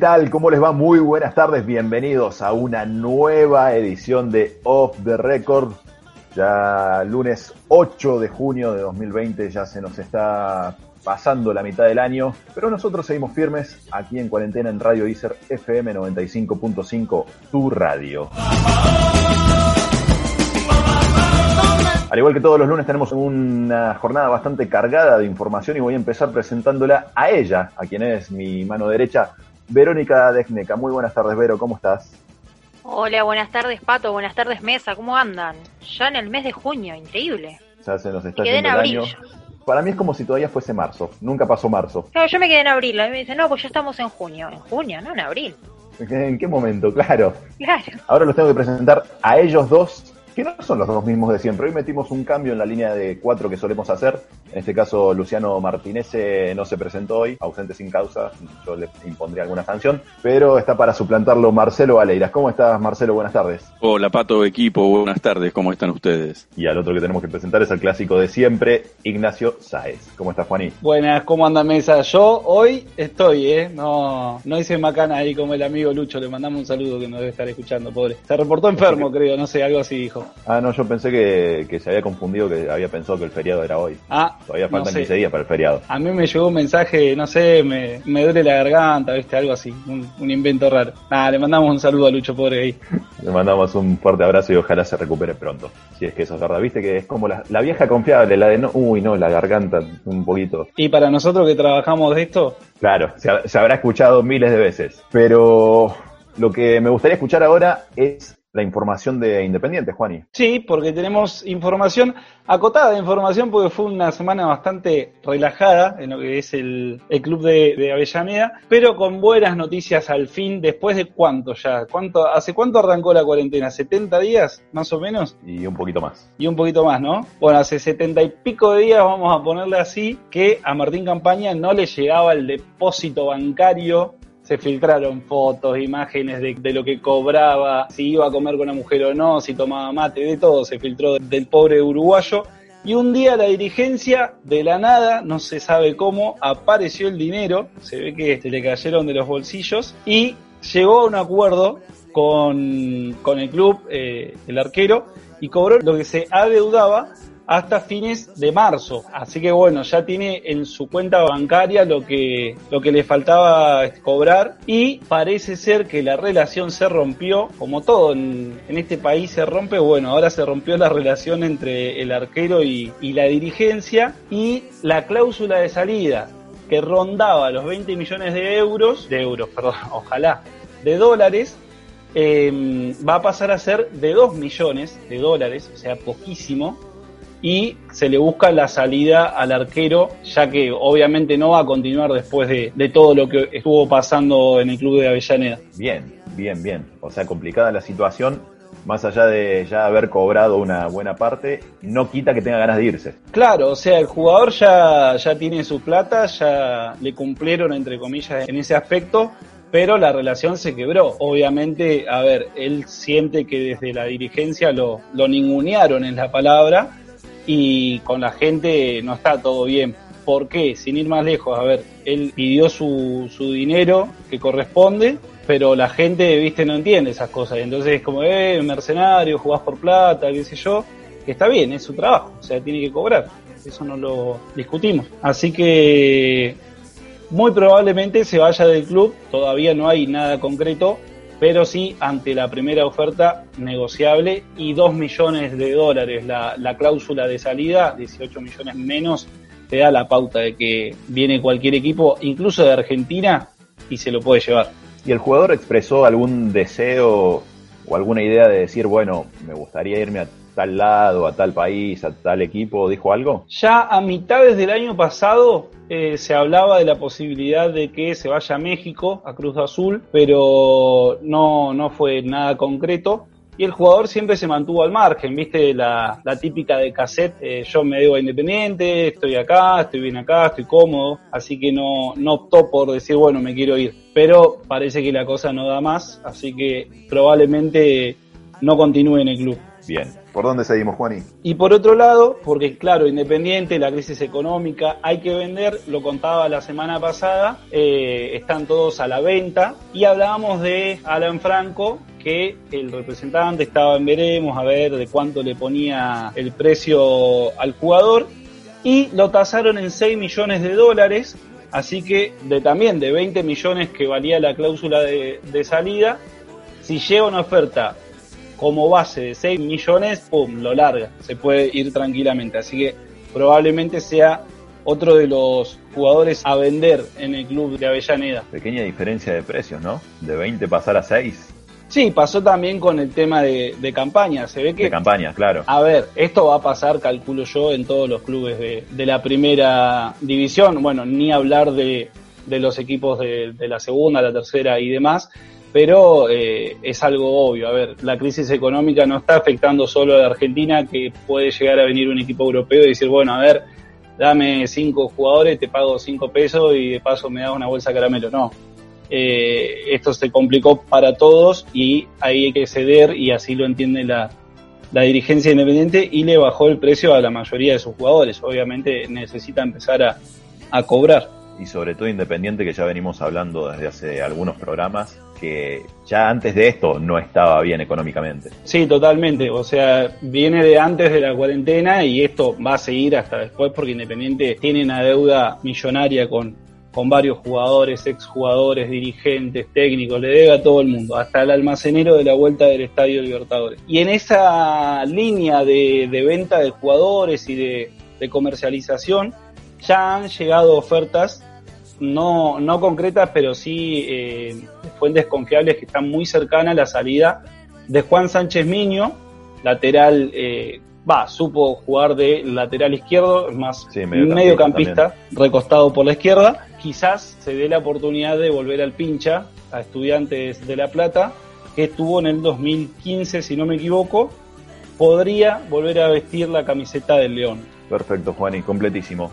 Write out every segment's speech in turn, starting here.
Tal? ¿Cómo les va? Muy buenas tardes. Bienvenidos a una nueva edición de Off the Record. Ya lunes 8 de junio de 2020 ya se nos está pasando la mitad del año, pero nosotros seguimos firmes aquí en cuarentena en Radio Iser FM 95.5, tu radio. Al igual que todos los lunes tenemos una jornada bastante cargada de información y voy a empezar presentándola a ella, a quien es mi mano derecha, Verónica Degneca. Muy buenas tardes, Vero, ¿cómo estás? Hola, buenas tardes Pato, buenas tardes Mesa, ¿cómo andan? Ya en el mes de junio, increíble. Ya se nos está yendo el año. Para mí es como si todavía fuese marzo. Nunca pasó marzo. Claro, yo me quedé en abril, a mí me dicen, no, pues ya estamos en junio. En junio, no en abril. ¿En qué momento? Claro. Claro. Ahora los tengo que presentar a ellos dos, que no son los dos mismos de siempre. Hoy metimos un cambio en la línea de cuatro que solemos hacer. En este caso, Luciano Martínez eh, no se presentó hoy, ausente sin causa. Yo le impondría alguna sanción, pero está para suplantarlo Marcelo Valeiras. ¿Cómo estás, Marcelo? Buenas tardes. Hola Pato, equipo, buenas tardes, ¿cómo están ustedes? Y al otro que tenemos que presentar es el clásico de siempre, Ignacio Sáez. ¿Cómo estás, Juaní? Buenas, ¿cómo anda mesa? Yo hoy estoy, ¿eh? No, no hice macana ahí como el amigo Lucho, le mandamos un saludo que nos debe estar escuchando, pobre. Se reportó enfermo, creo, no sé, algo así dijo. Ah, no, yo pensé que, que se había confundido, que había pensado que el feriado era hoy. Ah, Todavía no faltan sé. 15 días para el feriado. A mí me llegó un mensaje, no sé, me, me duele la garganta, viste, algo así, un, un invento raro. Nada, le mandamos un saludo a Lucho, pobre ahí. Le mandamos un fuerte abrazo y ojalá se recupere pronto. Si es que eso es verdad. Viste que es como la, la vieja confiable, la de no, uy, no, la garganta un poquito. Y para nosotros que trabajamos de esto, Claro, se habrá escuchado miles de veces. Pero lo que me gustaría escuchar ahora es la información de Independiente, Juani. Sí, porque tenemos información, acotada de información, porque fue una semana bastante relajada en lo que es el, el club de, de Avellaneda, pero con buenas noticias al fin, después de cuánto ya, cuánto, ¿hace cuánto arrancó la cuarentena? ¿70 días, más o menos? Y un poquito más. Y un poquito más, ¿no? Bueno, hace 70 y pico de días, vamos a ponerle así, que a Martín Campaña no le llegaba el depósito bancario se filtraron fotos, imágenes de, lo que cobraba, si iba a comer con una mujer o no, si tomaba mate, de todo se filtró del pobre uruguayo. Y un día la dirigencia, de la nada, no se sabe cómo, apareció el dinero, se ve que se le cayeron de los bolsillos y llegó a un acuerdo con, con el club, eh, el arquero, y cobró lo que se adeudaba hasta fines de marzo. Así que bueno, ya tiene en su cuenta bancaria lo que, lo que le faltaba cobrar. Y parece ser que la relación se rompió, como todo en, en este país se rompe, bueno, ahora se rompió la relación entre el arquero y, y la dirigencia. Y la cláusula de salida que rondaba los 20 millones de euros, de euros, perdón, ojalá, de dólares, eh, va a pasar a ser de 2 millones de dólares, o sea, poquísimo, y se le busca la salida al arquero, ya que obviamente no va a continuar después de, de todo lo que estuvo pasando en el club de Avellaneda. Bien, bien, bien. O sea, complicada la situación. Más allá de ya haber cobrado una buena parte, no quita que tenga ganas de irse. Claro, o sea, el jugador ya, ya tiene su plata, ya le cumplieron, entre comillas, en ese aspecto, pero la relación se quebró. Obviamente, a ver, él siente que desde la dirigencia lo, lo ningunearon en la palabra y con la gente no está todo bien. ¿Por qué? Sin ir más lejos, a ver, él pidió su, su dinero que corresponde, pero la gente, viste, no entiende esas cosas. Entonces es como, eh, mercenario, jugás por plata, qué sé yo, que está bien, es su trabajo, o sea, tiene que cobrar. Eso no lo discutimos. Así que muy probablemente se vaya del club, todavía no hay nada concreto, pero sí ante la primera oferta negociable y 2 millones de dólares la, la cláusula de salida, 18 millones menos, te da la pauta de que viene cualquier equipo, incluso de Argentina, y se lo puede llevar. ¿Y el jugador expresó algún deseo o alguna idea de decir, bueno, me gustaría irme a tal lado, a tal país, a tal equipo? ¿Dijo algo? Ya a mitades del año pasado eh, se hablaba de la posibilidad de que se vaya a México, a Cruz Azul, pero no, no fue nada concreto. Y el jugador siempre se mantuvo al margen, viste, la, típica de cassette, eh, yo me debo a Independiente, estoy acá, estoy bien acá, estoy cómodo, así que no, no optó por decir, bueno, me quiero ir. Pero parece que la cosa no da más, así que probablemente no continúe en el club. Bien. ¿Por dónde seguimos, Juani? Y por otro lado, porque claro, independiente, la crisis económica, hay que vender, lo contaba la semana pasada, eh, están todos a la venta y hablábamos de Alan Franco, que el representante estaba en veremos a ver de cuánto le ponía el precio al jugador y lo tasaron en 6 millones de dólares, así que de también de 20 millones que valía la cláusula de, de salida, si llega una oferta como base de 6 millones, pum, lo larga, se puede ir tranquilamente. Así que probablemente sea otro de los jugadores a vender en el club de Avellaneda. Pequeña diferencia de precios, ¿no? De 20 pasar a 6. Sí, pasó también con el tema de, de campaña. Se ve que. De campaña, claro. A ver, esto va a pasar, calculo yo, en todos los clubes de, de la primera división. Bueno, ni hablar de, de los equipos de, de la segunda, la tercera y demás pero eh, es algo obvio. A ver, la crisis económica no está afectando solo a la Argentina, que puede llegar a venir un equipo europeo y decir, bueno, a ver, dame cinco jugadores, te pago cinco pesos y de paso me da una bolsa de caramelo. No. Eh, esto se complicó para todos y ahí hay que ceder y así lo entiende la, la dirigencia independiente y le bajó el precio a la mayoría de sus jugadores. Obviamente necesita empezar a, a cobrar. Y sobre todo Independiente, que ya venimos hablando desde hace algunos programas, que ya antes de esto no estaba bien económicamente. Sí, totalmente. O sea, viene de antes de la cuarentena y esto va a seguir hasta después porque Independiente tiene una deuda millonaria con, con varios jugadores, exjugadores, dirigentes, técnicos, le debe a todo el mundo, hasta el almacenero de la vuelta del Estadio Libertadores. Y en esa línea de, de venta de jugadores y de, comercialización, ya han llegado ofertas no, no concretas, pero sí eh, fuentes confiables que están muy cercanas a la salida de Juan Sánchez Miño, lateral, eh, va, supo jugar de lateral izquierdo, es más Sí, mediocampista recostado por la izquierda. Quizás se dé la oportunidad de volver al pincha a estudiantes de La Plata, que estuvo en el 2015, si no me equivoco, podría volver a vestir la camiseta del León. Perfecto, Juani, completísimo.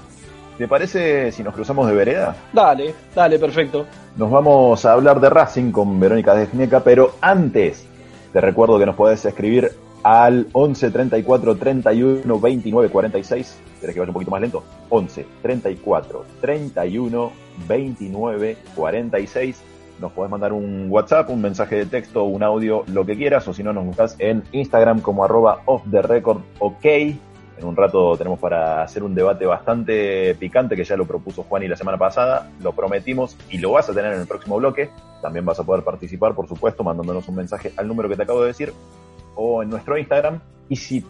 ¿Te parece si nos cruzamos de vereda? Dale, dale, perfecto. Nos vamos a hablar de Racing con Verónica Desnieca, pero antes te recuerdo que nos podés escribir al 11 34 31 29 46. ¿Querés que vaya un poquito más lento? 11 34 31 29 46. Nos podés mandar un WhatsApp, un mensaje de texto, un audio, lo que quieras, o si no, nos buscas en Instagram como arroba off the record ok. En un rato tenemos para hacer un debate bastante picante que ya lo propuso Juan y la semana pasada, lo prometimos y lo vas a tener en el próximo bloque. También vas a poder participar, por supuesto, mandándonos un mensaje al número que te acabo de decir o en nuestro Instagram. Y si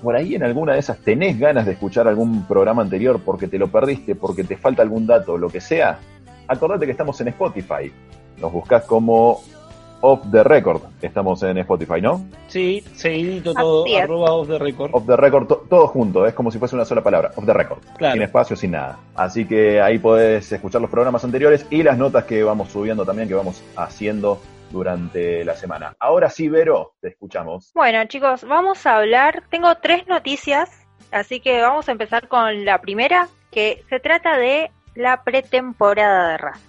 por ahí en alguna de esas tenés ganas de escuchar algún programa anterior porque te lo perdiste, porque te falta algún dato, lo que sea, acordate que estamos en Spotify. Nos buscás como Off the Record. Estamos en Spotify, ¿no? Sí, seguidito todo, arroba off the record. Off the Record, to- todo junto, es como si fuese una sola palabra. Off the Record. Claro. Sin espacio, sin nada. Así que ahí podés escuchar los programas anteriores y las notas que vamos subiendo también, que vamos haciendo durante la semana. Ahora sí, Vero, te escuchamos. Bueno, chicos, vamos a hablar. Tengo tres noticias, así que vamos a empezar con la primera, que se trata de la pretemporada de Racing.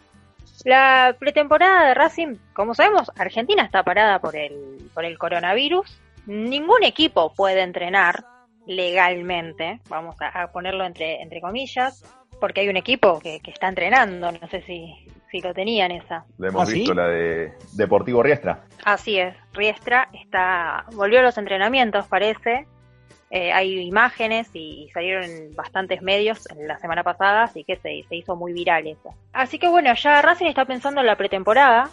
La pretemporada de Racing, como sabemos, Argentina está parada por el, por el coronavirus. Ningún equipo puede entrenar legalmente, vamos a, a ponerlo entre, entre comillas, porque hay un equipo que, que está entrenando, no sé si, si lo tenían esa. Le hemos ¿Ah, sí? visto la de Deportivo Riestra. Así es, Riestra está, volvió a los entrenamientos, parece. Eh, hay imágenes y salieron en bastantes medios la semana pasada, así que se, se hizo muy viral eso. Así que bueno, ya Racing está pensando en la pretemporada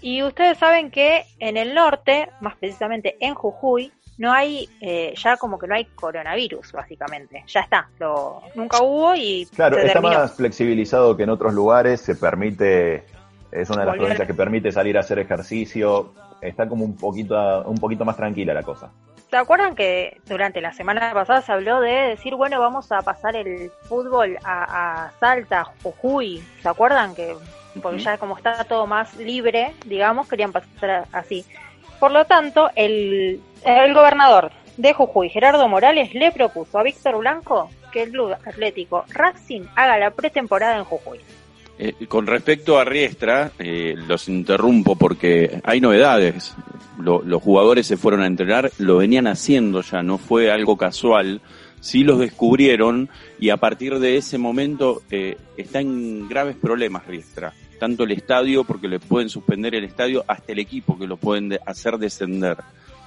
Y ustedes saben que en el norte, más precisamente en Jujuy, no hay, eh, ya como que no hay coronavirus, básicamente. Ya está, lo, nunca hubo y Claro, se está terminó. más flexibilizado que en otros lugares, se permite, es una de las Volver. provincias que permite salir a hacer ejercicio, está como un poquito, un poquito más tranquila la cosa. ¿Se acuerdan que durante la semana pasada se habló de decir, bueno, vamos a pasar el fútbol a, a Salta, Jujuy? ¿Se acuerdan que porque ya como está todo más libre, digamos, querían pasar así? Por lo tanto, el, el gobernador de Jujuy, Gerardo Morales, le propuso a Víctor Blanco que el club atlético Racing haga la pretemporada en Jujuy. Eh, con respecto a Riestra, eh, los interrumpo porque hay novedades. Lo- los jugadores se fueron a entrenar, lo venían haciendo ya, no fue algo casual. Sí los descubrieron y a partir de ese momento eh, está en graves problemas Riestra. Tanto el estadio, porque le pueden suspender el estadio, hasta el equipo que lo pueden de- hacer descender.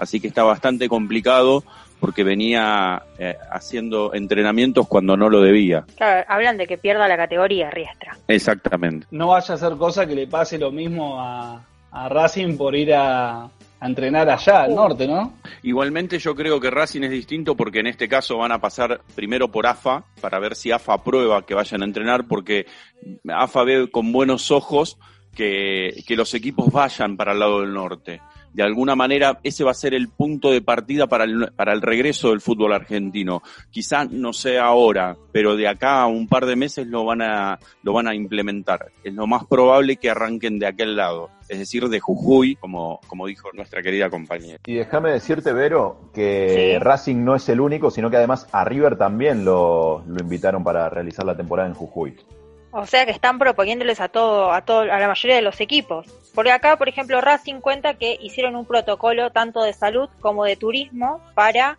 Así que está bastante complicado porque venía eh, haciendo entrenamientos cuando no lo debía. Claro, hablan de que pierda la categoría Riestra. Exactamente. No vaya a ser cosa que le pase lo mismo a, a Racing por ir a, a entrenar allá al norte, ¿no? Igualmente yo creo que Racing es distinto porque en este caso van a pasar primero por AFA para ver si AFA aprueba que vayan a entrenar porque AFA ve con buenos ojos que, que los equipos vayan para el lado del norte. De alguna manera ese va a ser el punto de partida para el, para el regreso del fútbol argentino. Quizá no sea ahora, pero de acá a un par de meses lo van a, lo van a implementar. Es lo más probable que arranquen de aquel lado, es decir, de Jujuy, como, como dijo nuestra querida compañera. Y déjame decirte, Vero, que Sí. Racing no es el único, sino que además a River también lo, lo invitaron para realizar la temporada en Jujuy. O sea que están proponiéndoles a todo, a todo, a la mayoría de los equipos. Porque acá, por ejemplo, Racing cuenta que hicieron un protocolo tanto de salud como de turismo para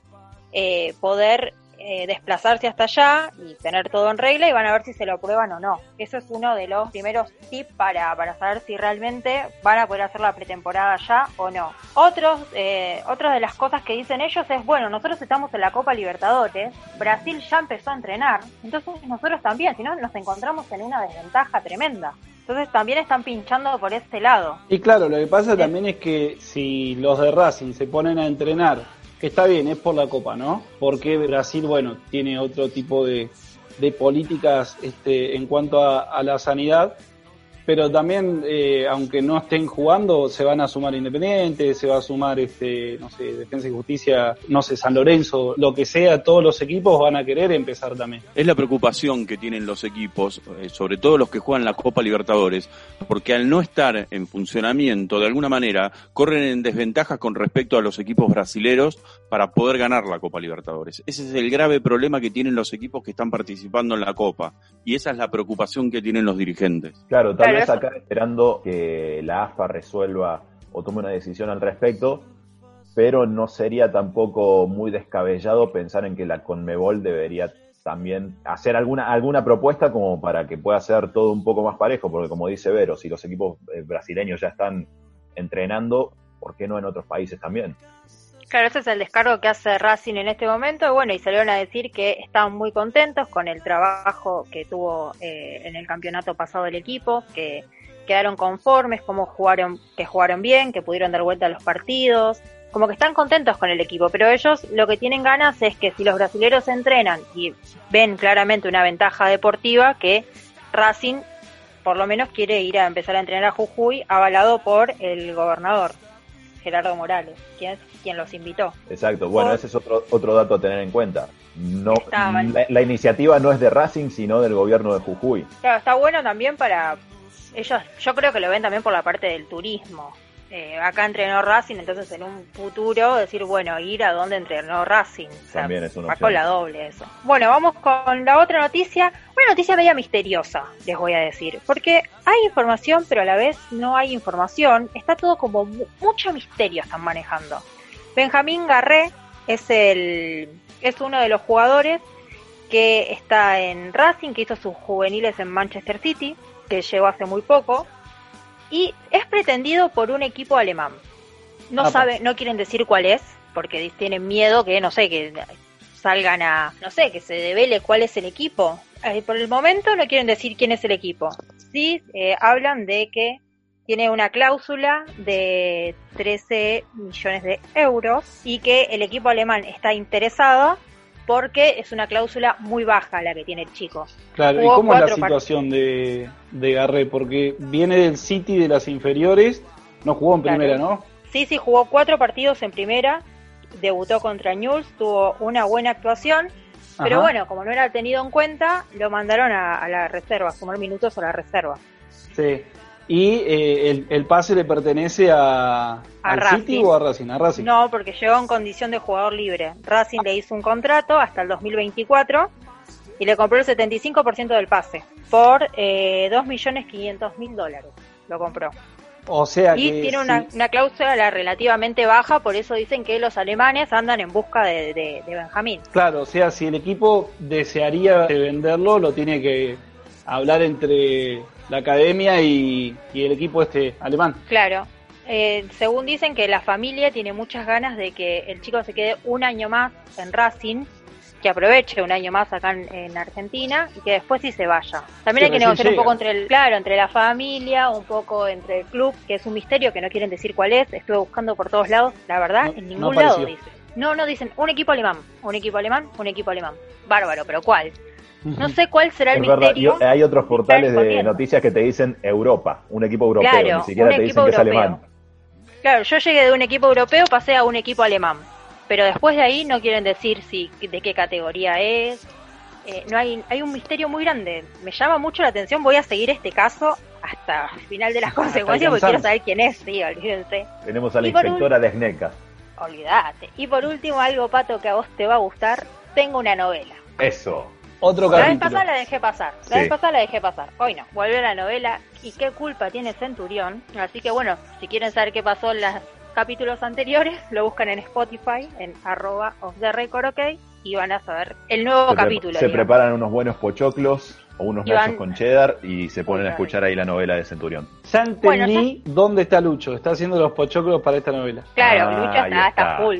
eh, poder eh, desplazarse hasta allá y tener todo en regla y van a ver si se lo aprueban o no. Eso es uno de los primeros tips para, para saber si realmente van a poder hacer la pretemporada allá o no. Otros, eh, otra de las cosas que dicen ellos es, bueno, nosotros estamos en la Copa Libertadores, Brasil ya empezó a entrenar, entonces nosotros también, si no nos encontramos en una desventaja tremenda. Entonces también están pinchando por este lado. Y claro, lo que pasa también es que si los de Racing se ponen a entrenar, está bien, es por la Copa, ¿no? Porque Brasil, bueno, tiene otro tipo de, de políticas este, en cuanto a, a la sanidad, pero también, eh, aunque no estén jugando, se van a sumar Independiente, se va a sumar, este, no sé, Defensa y Justicia, no sé, San Lorenzo, lo que sea, todos los equipos van a querer empezar también. Es la preocupación que tienen los equipos, eh, sobre todo los que juegan la Copa Libertadores, porque al no estar en funcionamiento, de alguna manera, corren en desventaja con respecto a los equipos brasileros para poder ganar la Copa Libertadores. Ese es el grave problema que tienen los equipos que están participando en la Copa, y esa es la preocupación que tienen los dirigentes. Claro, tal vez acá esperando que la AFA resuelva o tome una decisión al respecto, pero no sería tampoco muy descabellado pensar en que la Conmebol debería también hacer alguna alguna propuesta como para que pueda ser todo un poco más parejo, porque como dice Vero, si los equipos eh, brasileños ya están entrenando, ¿por qué no en otros países también? Claro, ese es el descargo que hace Racing en este momento. Bueno, y salieron a decir que estaban muy contentos con el trabajo que tuvo eh, en el campeonato pasado el equipo, que quedaron conformes, como jugaron, que jugaron bien, que pudieron dar vuelta a los partidos, como que están contentos con el equipo, pero ellos lo que tienen ganas es que si los brasileros entrenan y ven claramente una ventaja deportiva, que Racing por lo menos quiere ir a empezar a entrenar a Jujuy, avalado por el gobernador. Gerardo Morales, quien es quien los invitó. Exacto, bueno, Por- ese es otro, otro dato a tener en cuenta. No, la, la iniciativa no es de Racing, sino del gobierno de Jujuy. Claro, está bueno también para ellos, yo creo que lo ven también por la parte del turismo. Eh, acá entrenó Racing, entonces en un futuro decir, bueno, ir a donde entrenó Racing. O sea, También es una va opción. con la doble eso. Bueno, vamos con la otra noticia. Una noticia media misteriosa, les voy a decir. Porque hay información, pero a la vez no hay información. Está todo como mu- mucho misterio están manejando. Benjamín Garré es el es uno de los jugadores que está en Racing, que hizo sus juveniles en Manchester City, que llegó hace muy poco, y es pretendido por un equipo alemán. No Apa. sabe, no quieren decir cuál es, porque tienen miedo que, no sé, que salgan a, no sé, que se devele cuál es el equipo. Eh, por el momento no quieren decir quién es el equipo. Sí, eh, hablan de que tiene una cláusula de 13 millones de euros y que el equipo alemán está interesado porque es una cláusula muy baja la que tiene el chico. Claro, ¿y cómo es la situación de, de Garré? Porque viene del City de las inferiores, no jugó en Claro. primera, ¿no? Sí, sí, jugó cuatro partidos en primera, debutó contra Newell's, tuvo una buena actuación, pero bueno, como no era tenido en cuenta, lo mandaron a, a la reserva, a sumar minutos a la reserva. Sí. Y eh, el, el pase le pertenece a, al Racing. City o a Racing, a Racing. No, porque llegó en condición de jugador libre. Racing le hizo un contrato hasta el 2024 y le compró el 75% del pase por eh, 2.500.000 dólares. Lo compró. O sea Y que tiene una cláusula relativamente baja, por eso dicen que los alemanes andan en busca de, de, de Benjamín. Claro, o sea, si el equipo desearía venderlo, lo tiene que hablar entre la academia y, y el equipo este alemán. Claro. Eh, según dicen que la familia tiene muchas ganas de que el chico se quede un año más en Racing, que aproveche un año más acá en, en Argentina y que después sí se vaya. También hay que negociar un poco entre el, claro, entre la familia, un poco entre el club, que es un misterio que no quieren decir cuál es. Estuve buscando por todos lados, la verdad, No- en no ningún lado dice. No, no dicen un equipo alemán, un equipo alemán, un equipo alemán. Bárbaro, pero ¿cuál? No sé cuál será el verdad, misterio. hay otros portales de noticias que te dicen Europa, un equipo europeo, Claro, ni siquiera un te dicen que es alemán. Claro, yo llegué de un equipo europeo, pasé a un equipo alemán. Pero después de ahí no quieren decir si de qué categoría es. Eh, no hay, hay un misterio muy grande. Me llama mucho la atención. Voy a seguir este caso hasta el final de las consecuencias porque quiero saber quién es. Sí, olvídense. Tenemos a la Y inspectora de SNECA. Olvídate. Y por último, algo, Pato, que a vos te va a gustar. Tengo una novela. Eso. Otro La vez pasada la dejé pasar. La Sí. vez pasada la dejé pasar. Hoy no. Volvió la novela. ¿Y qué culpa tiene Centurión? Así que bueno, si quieren saber qué pasó en los capítulos anteriores, lo buscan en Spotify, en arroba of the record, ok, y van a saber el nuevo Se, pre- capítulo. se digamos. preparan unos buenos pochoclos o unos nachos van- con cheddar y se ponen a escuchar ahí la novela de Centurión. Ya entendí dónde está Lucho. Está haciendo los pochoclos para esta novela. Claro, Ah, Lucha ahí está, está está. full.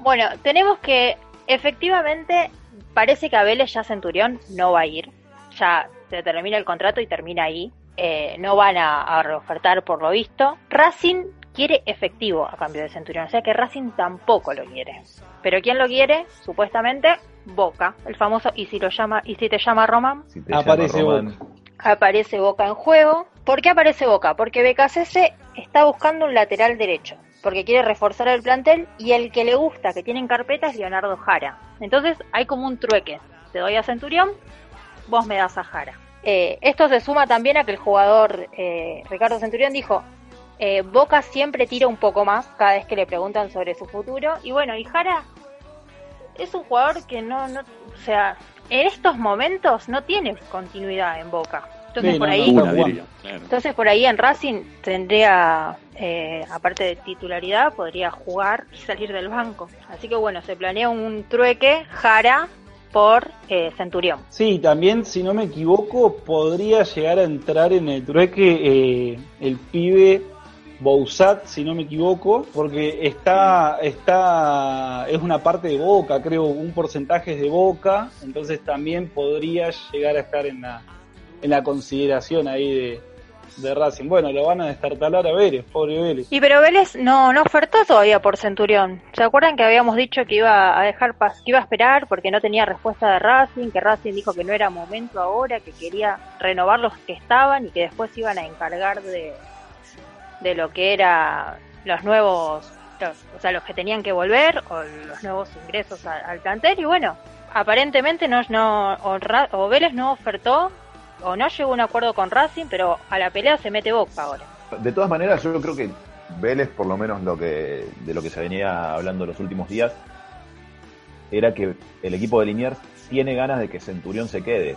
Bueno, tenemos que efectivamente parece que a Vélez ya Centurión no va a ir. Ya se termina el contrato y termina ahí. Eh, no van a, a reofertar por lo visto. Racing quiere efectivo a cambio de Centurión, o sea que Racing tampoco lo quiere. Pero ¿quién lo quiere? Supuestamente Boca, el famoso y si lo llama y si te llama Román, Si te Aparece llama Román, aparece Boca en juego. ¿Por qué aparece Boca? Porque BKCS está buscando un lateral derecho, porque quiere reforzar el plantel y el que le gusta, que tiene en carpeta, es Leonardo Jara. Entonces hay como un trueque. Te doy a Centurión, vos me das a Jara. Eh, esto se suma también a que el jugador eh, Ricardo Centurión dijo, eh, Boca siempre tira un poco más cada vez que le preguntan sobre su futuro. Y bueno, y Jara es un jugador que no, no, o sea, en estos momentos no tiene continuidad en Boca. Entonces Sí, por no, ahí, no, entonces por ahí en Racing tendría, eh, aparte de titularidad, podría jugar y salir del banco. Así que bueno, se planea un trueque Jara por eh, Centurión. Sí, también, si no me equivoco, podría llegar a entrar en el trueque eh, el pibe Bouzat, si no me equivoco, porque está, está, es una parte de Boca, creo, un porcentaje es de Boca, entonces también podría llegar a estar en la, en la consideración ahí de, de Racing. Bueno, lo van a destartalar a Vélez, pobre Vélez. Y pero Vélez no, no ofertó todavía por Centurión. ¿Se acuerdan que habíamos dicho que iba a dejar pas- que iba a esperar porque no tenía respuesta de Racing, que Racing dijo que no era momento ahora, que quería renovar los que estaban y que después iban a encargar de, de lo que era los nuevos, o sea, los que tenían que volver o los nuevos ingresos a- al plantel y bueno, aparentemente no, no o, o Vélez no ofertó o no llegó a un acuerdo con Racing, pero a la pelea se mete Boca ahora. De todas maneras, yo creo que Vélez, por lo menos lo que de lo que se venía hablando los últimos días, era que el equipo de Liniers tiene ganas de que Centurión se quede.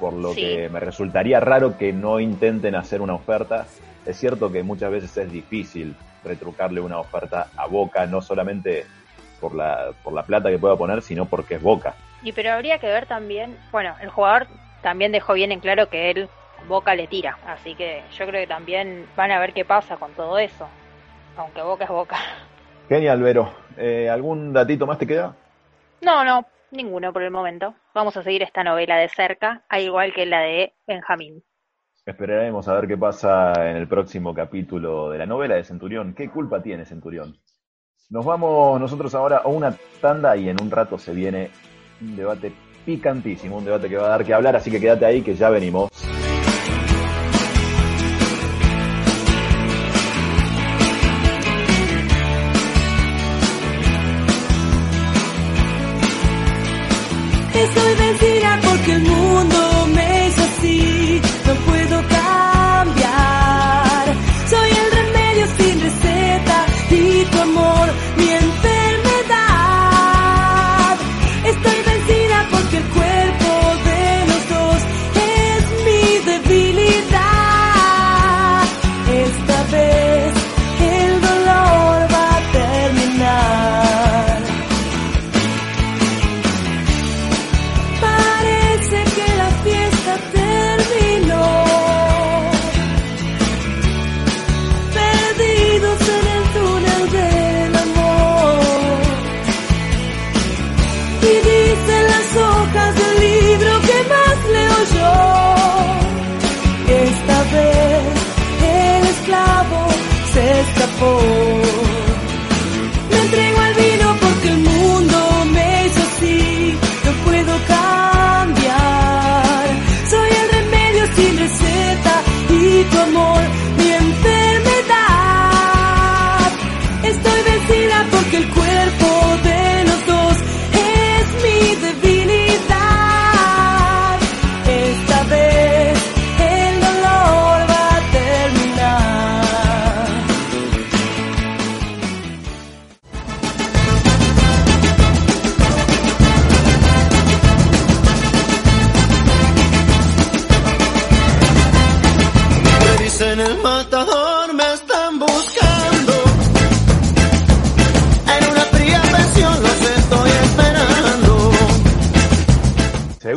Por lo Sí. que me resultaría raro que no intenten hacer una oferta. Es cierto que muchas veces es difícil retrucarle una oferta a Boca, no solamente por la, por la plata que pueda poner, sino porque es Boca. Y pero habría que ver también, bueno, el jugador también dejó bien en claro que él Boca le tira, así que yo creo que también van a ver qué pasa con todo eso, aunque Boca es Boca. Genial, Vero. Eh, ¿Algún datito más te queda? No, no, ninguno por el momento. Vamos a seguir esta novela de cerca, al igual que la de Benjamín. Esperaremos a ver qué pasa en el próximo capítulo de la novela de Centurión. ¿Qué culpa tiene Centurión? Nos vamos nosotros ahora a una tanda y en un rato se viene un debate picantísimo, un debate que va a dar que hablar, así que quédate ahí que ya venimos.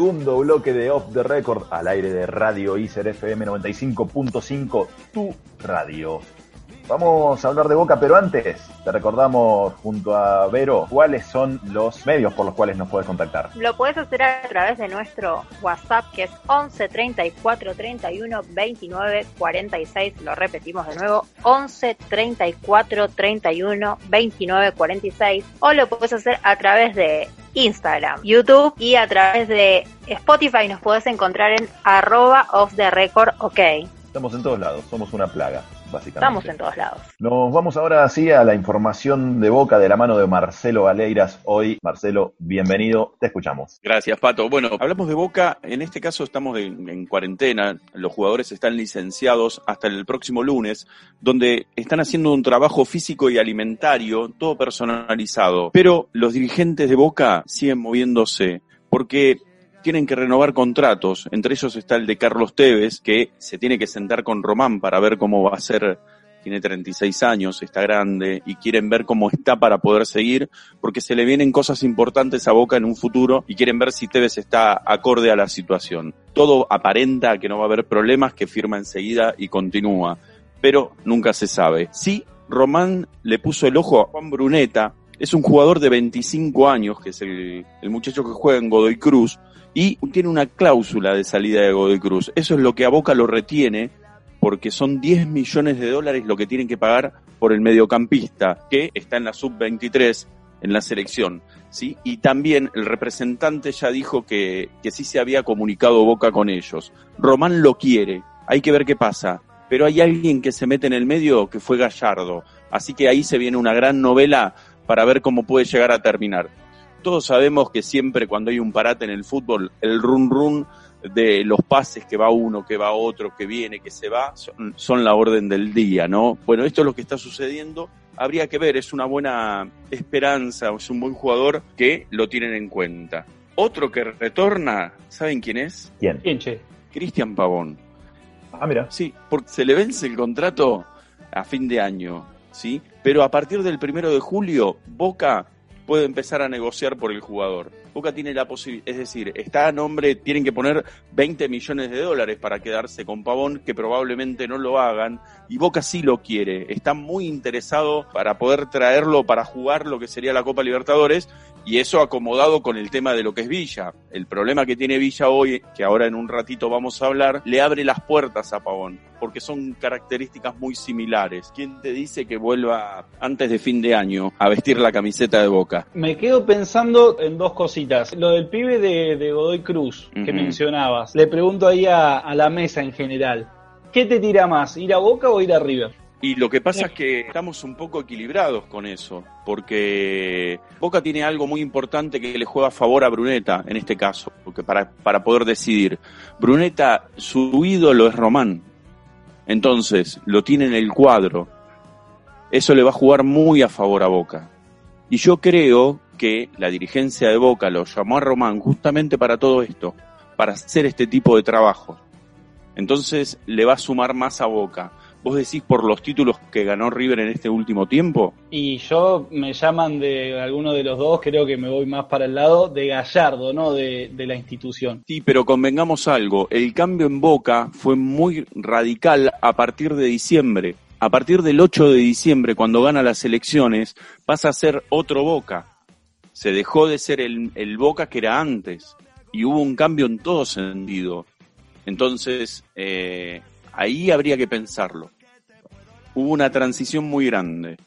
Segundo bloque de Off the Record al aire de Radio ICER FM 95.5, tu radio. Vamos a hablar de Boca, pero antes te recordamos junto a Vero cuáles son los medios por los cuales nos puedes contactar. Lo puedes hacer a través de nuestro WhatsApp que es 11 34 31 29 46. Lo repetimos de nuevo: 11 34 31 29 46. O lo puedes hacer a través de Instagram, YouTube y a través de Spotify. Nos puedes encontrar en arroba off the record ok. Estamos en todos lados, somos una plaga, básicamente. Estamos en todos lados. Nos vamos ahora así a la información de Boca de la mano de Marcelo Valeiras. Hoy, Marcelo, bienvenido, te escuchamos. Gracias, Pato. Bueno, hablamos de Boca. En este caso estamos en, en cuarentena. Los jugadores están licenciados hasta el próximo lunes, donde están haciendo un trabajo físico y alimentario, todo personalizado. Pero los dirigentes de Boca siguen moviéndose porque tienen que renovar contratos. Entre ellos está el de Carlos Tevez, que se tiene que sentar con Román para ver cómo va a ser. Tiene 36 años, está grande y quieren ver cómo está para poder seguir, porque se le vienen cosas importantes a Boca en un futuro y quieren ver si Tevez está acorde a la situación. Todo aparenta que no va a haber problemas, que firma enseguida y continúa, pero nunca se sabe. Sí, Román le puso el ojo a Juan Bruneta, es un jugador de 25 años, que es el, el muchacho que juega en Godoy Cruz, y tiene una cláusula de salida de Godoy Cruz. Eso es lo que a Boca lo retiene, porque son 10 millones de dólares lo que tienen que pagar por el mediocampista, que está en la sub-23 en la selección. ¿sí? Y también el representante ya dijo que, que sí se había comunicado Boca con ellos. Román lo quiere, hay que ver qué pasa. Pero hay alguien que se mete en el medio que fue Gallardo. Así que ahí se viene una gran novela para ver cómo puede llegar a terminar todos sabemos que siempre cuando hay un parate en el fútbol, el run run de los pases que va uno, que va otro, que viene, que se va, son, son, la orden del día, ¿no? Bueno, esto es lo que está sucediendo. Habría que ver, es una buena esperanza, es un buen jugador que lo tienen en cuenta. Otro que retorna, ¿saben quién es? ¿Quién? ¿Quién, che? Cristian Pavón. Ah, mira. Sí, porque se le vence el contrato a fin de año, ¿sí? Pero a partir del primero de julio, Boca puede empezar a negociar por el jugador. Boca tiene la posibilidad, es decir, está a nombre, tienen que poner 20 millones de dólares para quedarse con Pavón, que probablemente no lo hagan, y Boca sí lo quiere, está muy interesado para poder traerlo para jugar lo que sería la Copa Libertadores, Y eso acomodado con el tema de lo que es Villa. El problema que tiene Villa hoy, que ahora en un ratito vamos a hablar, le abre las puertas a Pavón, porque son características muy similares. ¿Quién te dice que vuelva antes de fin de año a vestir la camiseta de Boca? Me quedo pensando en dos cositas. Lo del pibe de, de Godoy Cruz que mencionabas. Le pregunto ahí a, a la mesa en general. ¿Qué te tira más, ir a Boca o ir a River? Y lo que pasa es que estamos un poco equilibrados con eso, porque Boca tiene algo muy importante que le juega a favor a Bruneta en este caso, porque para, para poder decidir. Bruneta, su ídolo es Román, entonces lo tiene en el cuadro. Eso le va a jugar muy a favor a Boca. Y yo creo que la dirigencia de Boca lo llamó a Román justamente para todo esto, para hacer este tipo de trabajo. Entonces le va a sumar más a Boca. ¿Vos decís por los títulos que ganó River en este último tiempo? Y yo me llaman de alguno de los dos, creo que me voy más para el lado de Gallardo, ¿no? De, de la institución. Sí, pero convengamos algo, el cambio en Boca fue muy radical a partir de diciembre. A partir del 8 de diciembre, cuando gana las elecciones, pasa a ser otro Boca. Se dejó de ser el, el Boca que era antes. Y hubo un cambio en todo sentido. Entonces, eh, ahí habría que pensarlo. Hubo una transición muy grande.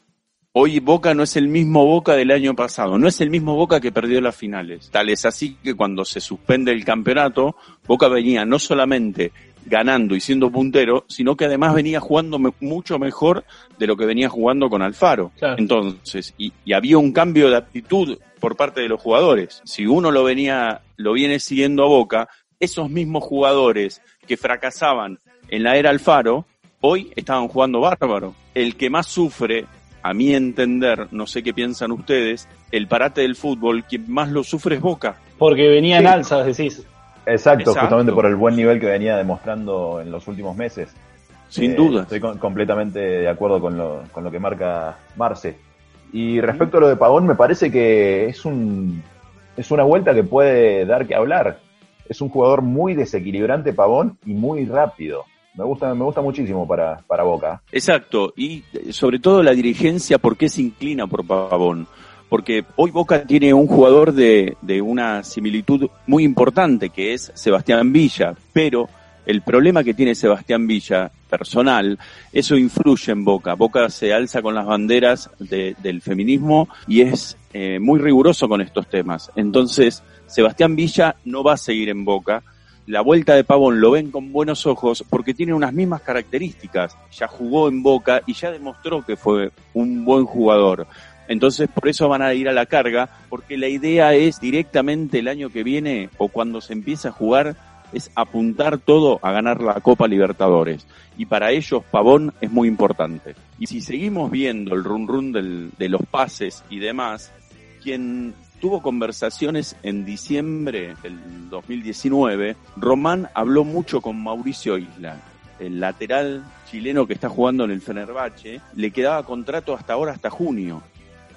Hoy Boca no es el mismo Boca del año pasado, no es el mismo Boca que perdió las finales. Tal es así que cuando se suspende el campeonato, Boca venía no solamente ganando y siendo puntero, sino que además venía jugando me- mucho mejor de lo que venía jugando con Alfaro. Claro. Entonces, y, y había un cambio de actitud por parte de los jugadores. Si uno lo venía, lo viene siguiendo a Boca, esos mismos jugadores que fracasaban en la era Alfaro, hoy estaban jugando bárbaro. El que más sufre, a mi entender, no sé qué piensan ustedes, el parate del fútbol, quien más lo sufre es Boca. Porque venía en Sí. alzas, decís. Exacto, Exacto. justamente por el buen nivel que venía demostrando en los últimos meses. Sin Eh, duda. Estoy con- completamente de acuerdo con lo, con lo que marca Marce. Y respecto a lo de Pavón, me parece que es un es una vuelta que puede dar que hablar. Es un jugador muy desequilibrante, Pavón, y muy rápido. Me gusta, me gusta muchísimo para, para Boca. Exacto, y sobre todo la dirigencia, ¿por qué se inclina por Pavón? Porque hoy Boca tiene un jugador de, de una similitud muy importante, que es Sebastián Villa, pero el problema que tiene Sebastián Villa, personal, eso influye en Boca. Boca se alza con las banderas de- del feminismo y es eh, muy riguroso con estos temas. Entonces, Sebastián Villa no va a seguir en Boca, la vuelta de Pavón lo ven con buenos ojos porque tiene unas mismas características. Ya jugó en Boca y ya demostró que fue un buen jugador. Entonces por eso van a ir a la carga, porque la idea es directamente el año que viene o cuando se empiece a jugar es apuntar todo a ganar la Copa Libertadores. Y para ellos Pavón es muy importante. Y si seguimos viendo el run run de los pases y demás, quien tuvo conversaciones en diciembre del 2019, Román habló mucho con Mauricio Isla, el lateral chileno que está jugando en el Fenerbahce, le quedaba contrato hasta ahora, hasta junio.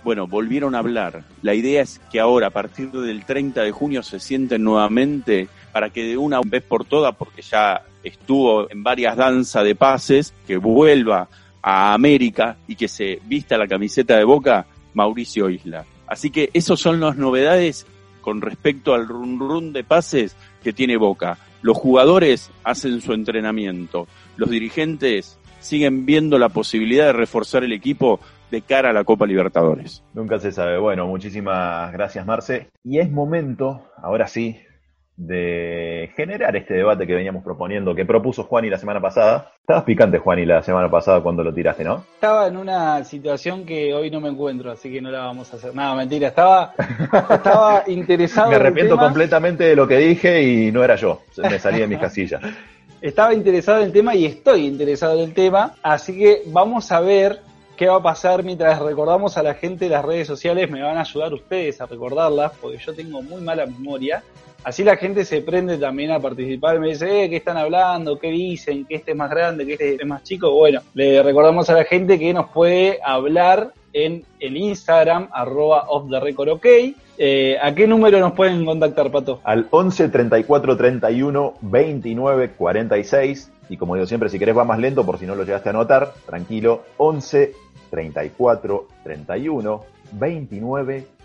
Bueno, volvieron a hablar. La idea es que ahora, a partir del 30 de junio, se sienten nuevamente para que de una vez por todas, porque ya estuvo en varias danzas de pases, que vuelva a América y que se vista la camiseta de Boca, Mauricio Isla. Así que esas son las novedades con respecto al run run de pases que tiene Boca. Los jugadores hacen su entrenamiento, los dirigentes siguen viendo la posibilidad de reforzar el equipo de cara a la Copa Libertadores. Nunca se sabe. Bueno, muchísimas gracias, Marce. Y es momento, ahora sí, de generar este debate que veníamos proponiendo, que propuso Juani la semana pasada. Estabas picante, Juani, la semana pasada cuando lo tiraste, ¿no? Estaba en una situación que hoy no me encuentro, así que no la vamos a hacer. Nada, mentira, estaba, estaba interesado Me en el arrepiento tema. completamente de lo que dije y no era yo. Me salí de mis casillas. Estaba interesado en el tema y estoy interesado en el tema, así que vamos a ver qué va a pasar mientras recordamos a la gente de las redes sociales. Me van a ayudar ustedes a recordarlas, porque yo tengo muy mala memoria. Así la gente se prende también a participar me dice, eh, ¿qué están hablando? ¿Qué dicen? ¿Que este es más grande? ¿Que este es más chico? Bueno, le recordamos a la gente que nos puede hablar en el Instagram, arroba off the record ok. Eh, ¿A qué número nos pueden contactar, Pato? Al 11 34 31 29 46. Y como digo siempre, si querés va más lento por si no lo llegaste a anotar, tranquilo. 11 34 31 29 46.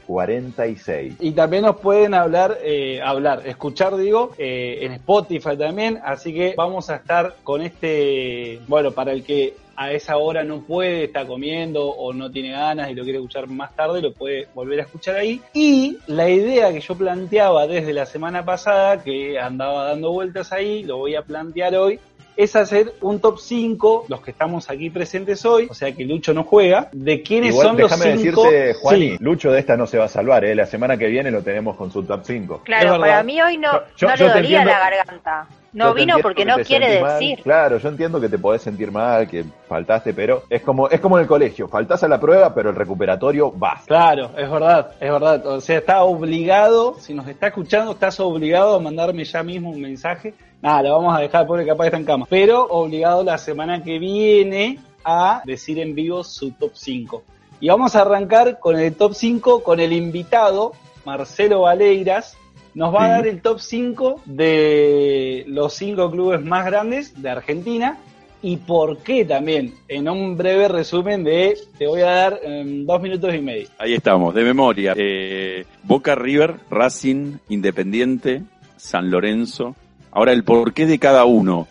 Y también nos pueden hablar, eh, hablar, escuchar, digo, eh, en Spotify también. Así que vamos a estar con este, bueno, para el que a esa hora no puede, está comiendo o no tiene ganas y lo quiere escuchar más tarde, lo puede volver a escuchar ahí. Y la idea que yo planteaba desde la semana pasada, que andaba dando vueltas ahí, lo voy a plantear hoy, es hacer un top 5, los que estamos aquí presentes hoy, o sea que Lucho no juega, de quiénes Igual, son los déjame cinco. decirte, Juani, Sí. Lucho de esta no se va a salvar, ¿eh? La semana que viene lo tenemos con su top 5. Es Claro, para mí hoy no, Yo- yo- no yo le dolía entiendo- la garganta. No vino porque que no quiere mal. decir. Claro, yo entiendo que te podés sentir mal, que faltaste, pero es como es como en el colegio, faltás a la prueba, pero el recuperatorio vas. Claro, es verdad, es verdad. O sea, está obligado, si nos está escuchando, estás obligado a mandarme ya mismo un mensaje. Nada, lo vamos a dejar, pobre capaz está en cama. Pero obligado la semana que viene a decir en vivo su top 5. Y vamos a arrancar con el top 5 con el invitado, Marcelo Valeiras. Nos va a dar el top 5 de los 5 clubes más grandes de Argentina y por qué también, en un breve resumen de, te voy a dar em, dos minutos y medio. Ahí estamos, de memoria. Eh, Boca River, Racing, Independiente, San Lorenzo. Ahora el porqué de cada uno.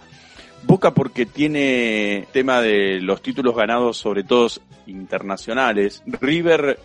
Boca porque tiene tema de los títulos ganados, sobre todo internacionales. River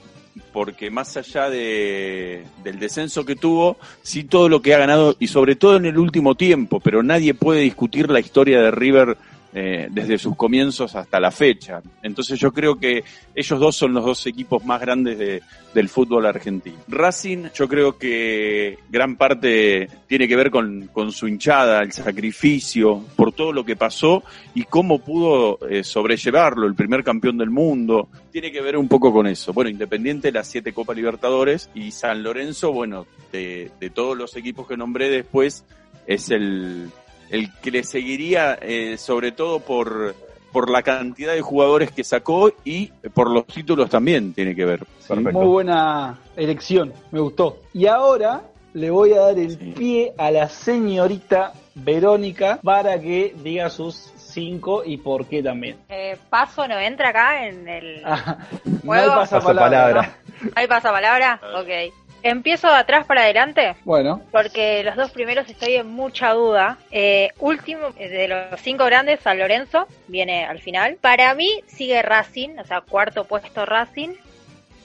porque más allá de, del descenso que tuvo, sí todo lo que ha ganado y sobre todo en el último tiempo, pero nadie puede discutir la historia de River eh, desde sus comienzos hasta la fecha. Entonces yo creo que ellos dos son los dos equipos más grandes de- del fútbol argentino. Racing yo creo que gran parte tiene que ver con, con su hinchada, el sacrificio, por todo lo que pasó y cómo pudo eh, sobrellevarlo, el primer campeón del mundo. Tiene que ver un poco con eso. Bueno, Independiente, las siete Copas Libertadores y San Lorenzo, bueno, de, de todos los equipos que nombré después, es el, el que le seguiría eh, sobre todo por, por la cantidad de jugadores que sacó y por los títulos también tiene que ver. Muy buena elección, me gustó. Y ahora le voy a dar el Sí. pie a la señorita Verónica para que diga sus cinco y por qué también. Eh, Paso no entra acá en el... Ah, no hay pasapalabra. Pasapalabra. ¿Hay pasapalabra? Ok. Empiezo de atrás para adelante. Bueno, Porque los dos primeros estoy en mucha duda. Eh, último, eh, de los cinco grandes, San Lorenzo, viene al final. Para mí sigue Racing, o sea, cuarto puesto Racing.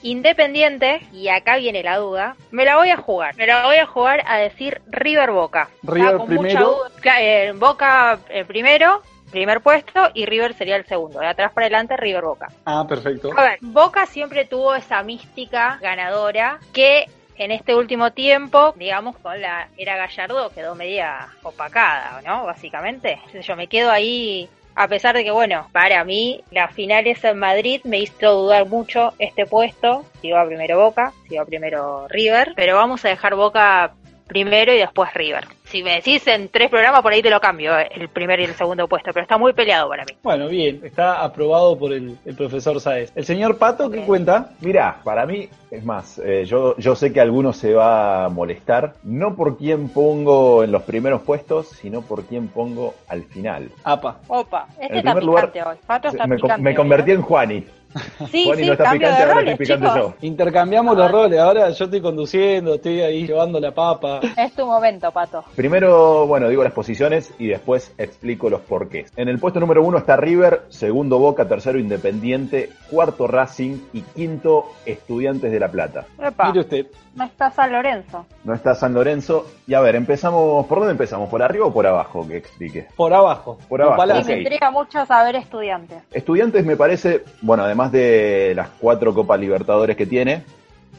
Independiente, y acá viene la duda, me la voy a jugar. Me la voy a jugar a decir River Boca. River Estaba con mucha primero. duda. Cla- eh, Boca eh, primero, primer puesto, y River sería el segundo. De atrás para adelante, River Boca. ah, perfecto. A ver, Boca siempre tuvo esa mística ganadora que en este último tiempo, digamos, con la era Gallardo quedó media opacada, ¿no? Básicamente. Yo me quedo ahí, a pesar de que, bueno, para mí, las finales en Madrid me hizo dudar mucho este puesto. Si iba primero Boca, si iba primero River, pero vamos a dejar Boca primero y después River. Si me decís en tres programas, por ahí te lo cambio, eh, el primer y el segundo puesto, pero está muy peleado para mí. Bueno, bien, está aprobado por el, el profesor Saez. El señor Pato, ¿qué cuenta? Mirá, para mí, es más, eh, yo, yo sé que alguno se va a molestar, no por quién pongo en los primeros puestos, sino por quién pongo al final. Apa. Opa, este En está primer lugar, picante hoy. Pato está me, me hoy, convertí ¿eh? en Juani. Sí, Juani sí, no está cambio picante, de ahora roles, estoy picante chicos. yo. Intercambiamos los roles. Ahora yo estoy conduciendo, estoy ahí llevando la papa. Es tu momento, Pato. Primero, bueno, digo las posiciones y después explico los porqués. En el puesto número uno está River, segundo Boca, tercero Independiente, cuarto Racing y quinto Estudiantes de La Plata. Epa, Mire usted. No está San Lorenzo. No está San Lorenzo. Y a ver, empezamos, ¿por dónde empezamos? ¿Por arriba o por abajo? Que explique. Por abajo. Por abajo. Y me intriga mucho saber estudiantes. Estudiantes me parece, bueno, además de las cuatro Copas Libertadores que tiene,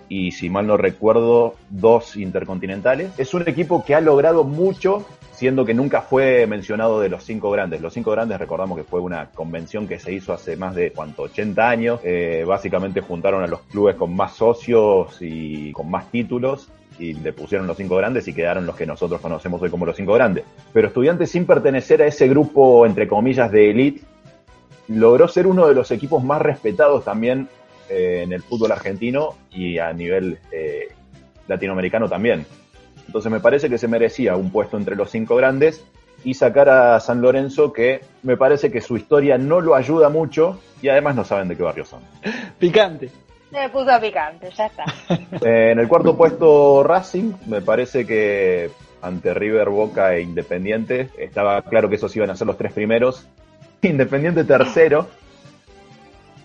y si mal no recuerdo, dos intercontinentales, es un equipo que ha logrado mucho, siendo que nunca fue mencionado de los cinco grandes. Los cinco grandes, recordamos que fue una convención que se hizo hace más de, ¿cuánto? 80 años. Eh, básicamente juntaron a los clubes con más socios y con más títulos. Y le pusieron los cinco grandes y quedaron los que nosotros conocemos hoy como los cinco grandes. Pero Estudiantes, sin pertenecer a ese grupo, entre comillas, de elite, logró ser uno de los equipos más respetados también eh, en el fútbol argentino y a nivel eh, latinoamericano también. Entonces me parece que se merecía un puesto entre los cinco grandes y sacar a San Lorenzo que me parece que su historia no lo ayuda mucho y además no saben de qué barrio son. Picante. Se puso picante, ya está. Eh, en el cuarto puesto Racing, me parece que ante River, Boca e Independiente, estaba claro que esos iban a ser los tres primeros. Independiente tercero,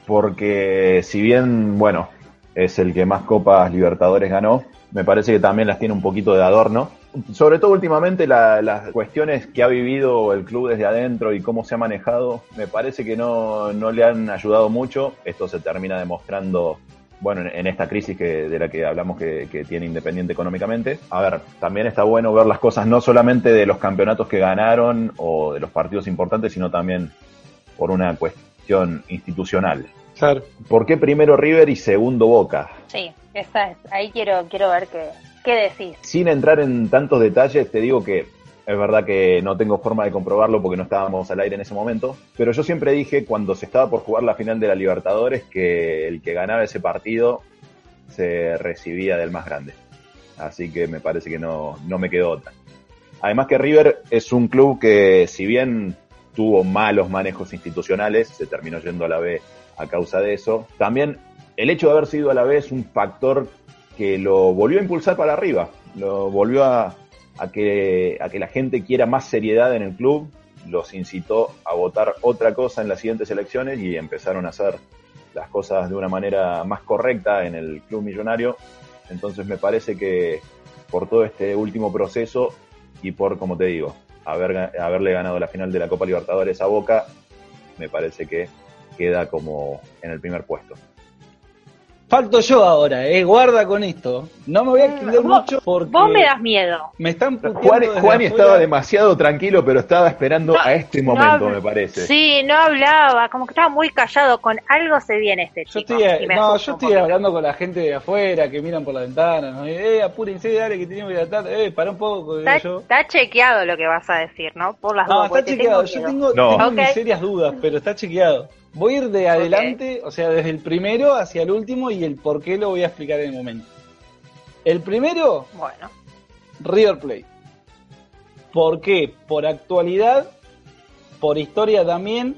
porque si bien, bueno, es el que más Copas Libertadores ganó, me parece que también las tiene un poquito de adorno. Sobre todo últimamente la- las cuestiones que ha vivido el club desde adentro y cómo se ha manejado, me parece que no, no le han ayudado mucho. Esto se termina demostrando, bueno, en, en esta crisis que, de la que hablamos que, que tiene Independiente económicamente. A ver, también está bueno ver las cosas no solamente de los campeonatos que ganaron o de los partidos importantes, sino también por una cuestión institucional. Claro. ¿Por qué primero River y segundo Boca? Sí, esa es, ahí quiero, quiero ver qué, qué decís. Sin entrar en tantos detalles, te digo que es verdad que no tengo forma de comprobarlo porque no estábamos al aire en ese momento, pero yo siempre dije cuando se estaba por jugar la final de la Libertadores que el que ganaba ese partido se recibía del más grande. Así que me parece que no, no me quedó otra. Además que River es un club que si bien tuvo malos manejos institucionales, se terminó yendo a la B a causa de eso, también el hecho de haber sido a la es un factor que lo volvió a impulsar para arriba, lo volvió a, que, la gente quiera más seriedad en el club, los incitó a votar otra cosa en las siguientes elecciones y empezaron a hacer las cosas de una manera más correcta en el club millonario. Entonces me parece que por todo este último proceso y por, como te digo, haber, haberle ganado la final de la Copa Libertadores a Boca, me parece que queda como en el primer puesto. Falto yo ahora, eh. Guarda con esto. No me voy a extender Vos- mucho porque Vos me das miedo. me están Juan, afuera. estaba demasiado tranquilo, pero estaba esperando a este momento, No, me parece. Sí, no hablaba, como que estaba muy callado, con algo se viene este Yo chico. estoy, y me no, yo estoy hablando con la gente de afuera que miran por la ventana. ¿no? Eh, apúrense, dale, que tenemos que ir a tarde. Eh, para un poco, digo Está, yo. está chequeado lo que vas a decir, ¿no? Por las No, dudas. está chequeado. tengo Yo tengo, No. tengo Ok. mis serias dudas, pero está chequeado. Voy a ir de adelante, o sea, desde el primero hacia el último y el por qué lo voy a explicar en el momento. El primero, Bueno, River Plate. ¿Por qué? Por actualidad, por historia también.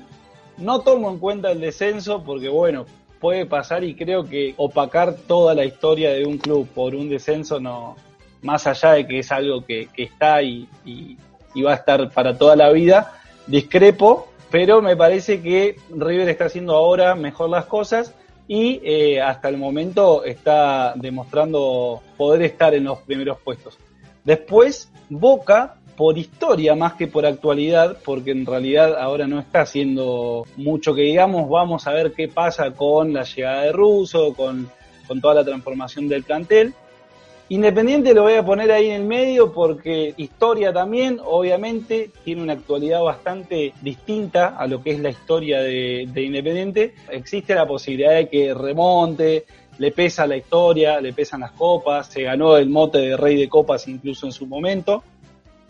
No tomo en cuenta el descenso porque, bueno, puede pasar y creo que opacar toda la historia de un club por un descenso, no más allá de que es algo que, que está y, y- y va a estar para toda la vida, discrepo, pero me parece que River está haciendo ahora mejor las cosas y eh, hasta el momento está demostrando poder estar en los primeros puestos. Después, Boca, por historia más que por actualidad, porque en realidad ahora no está haciendo mucho que digamos, vamos a ver qué pasa con la llegada de Russo, con, con toda la transformación del plantel. Independiente lo voy a poner ahí en el medio porque historia también, obviamente, tiene una actualidad bastante distinta a lo que es la historia de, de Independiente. Existe la posibilidad de que remonte, le pesa la historia, le pesan las copas, se ganó el mote de rey de copas incluso en su momento.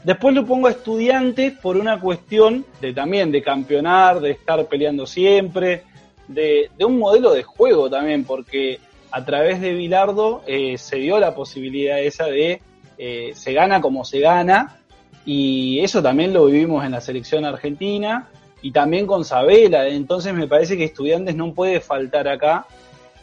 Después lo pongo a estudiantes por una cuestión de también de campeonar, de estar peleando siempre, de un modelo de juego también, porque a través de Bilardo eh, se dio la posibilidad esa de eh, se gana como se gana, y eso también lo vivimos en la selección argentina y también con Sabela, entonces me parece que estudiantes no puede faltar acá.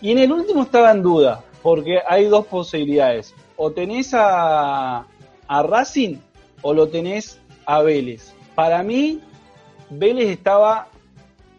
Y en el último estaba en duda, porque hay dos posibilidades, o tenés a, a Racing o lo tenés a Vélez. Para mí, Vélez estaba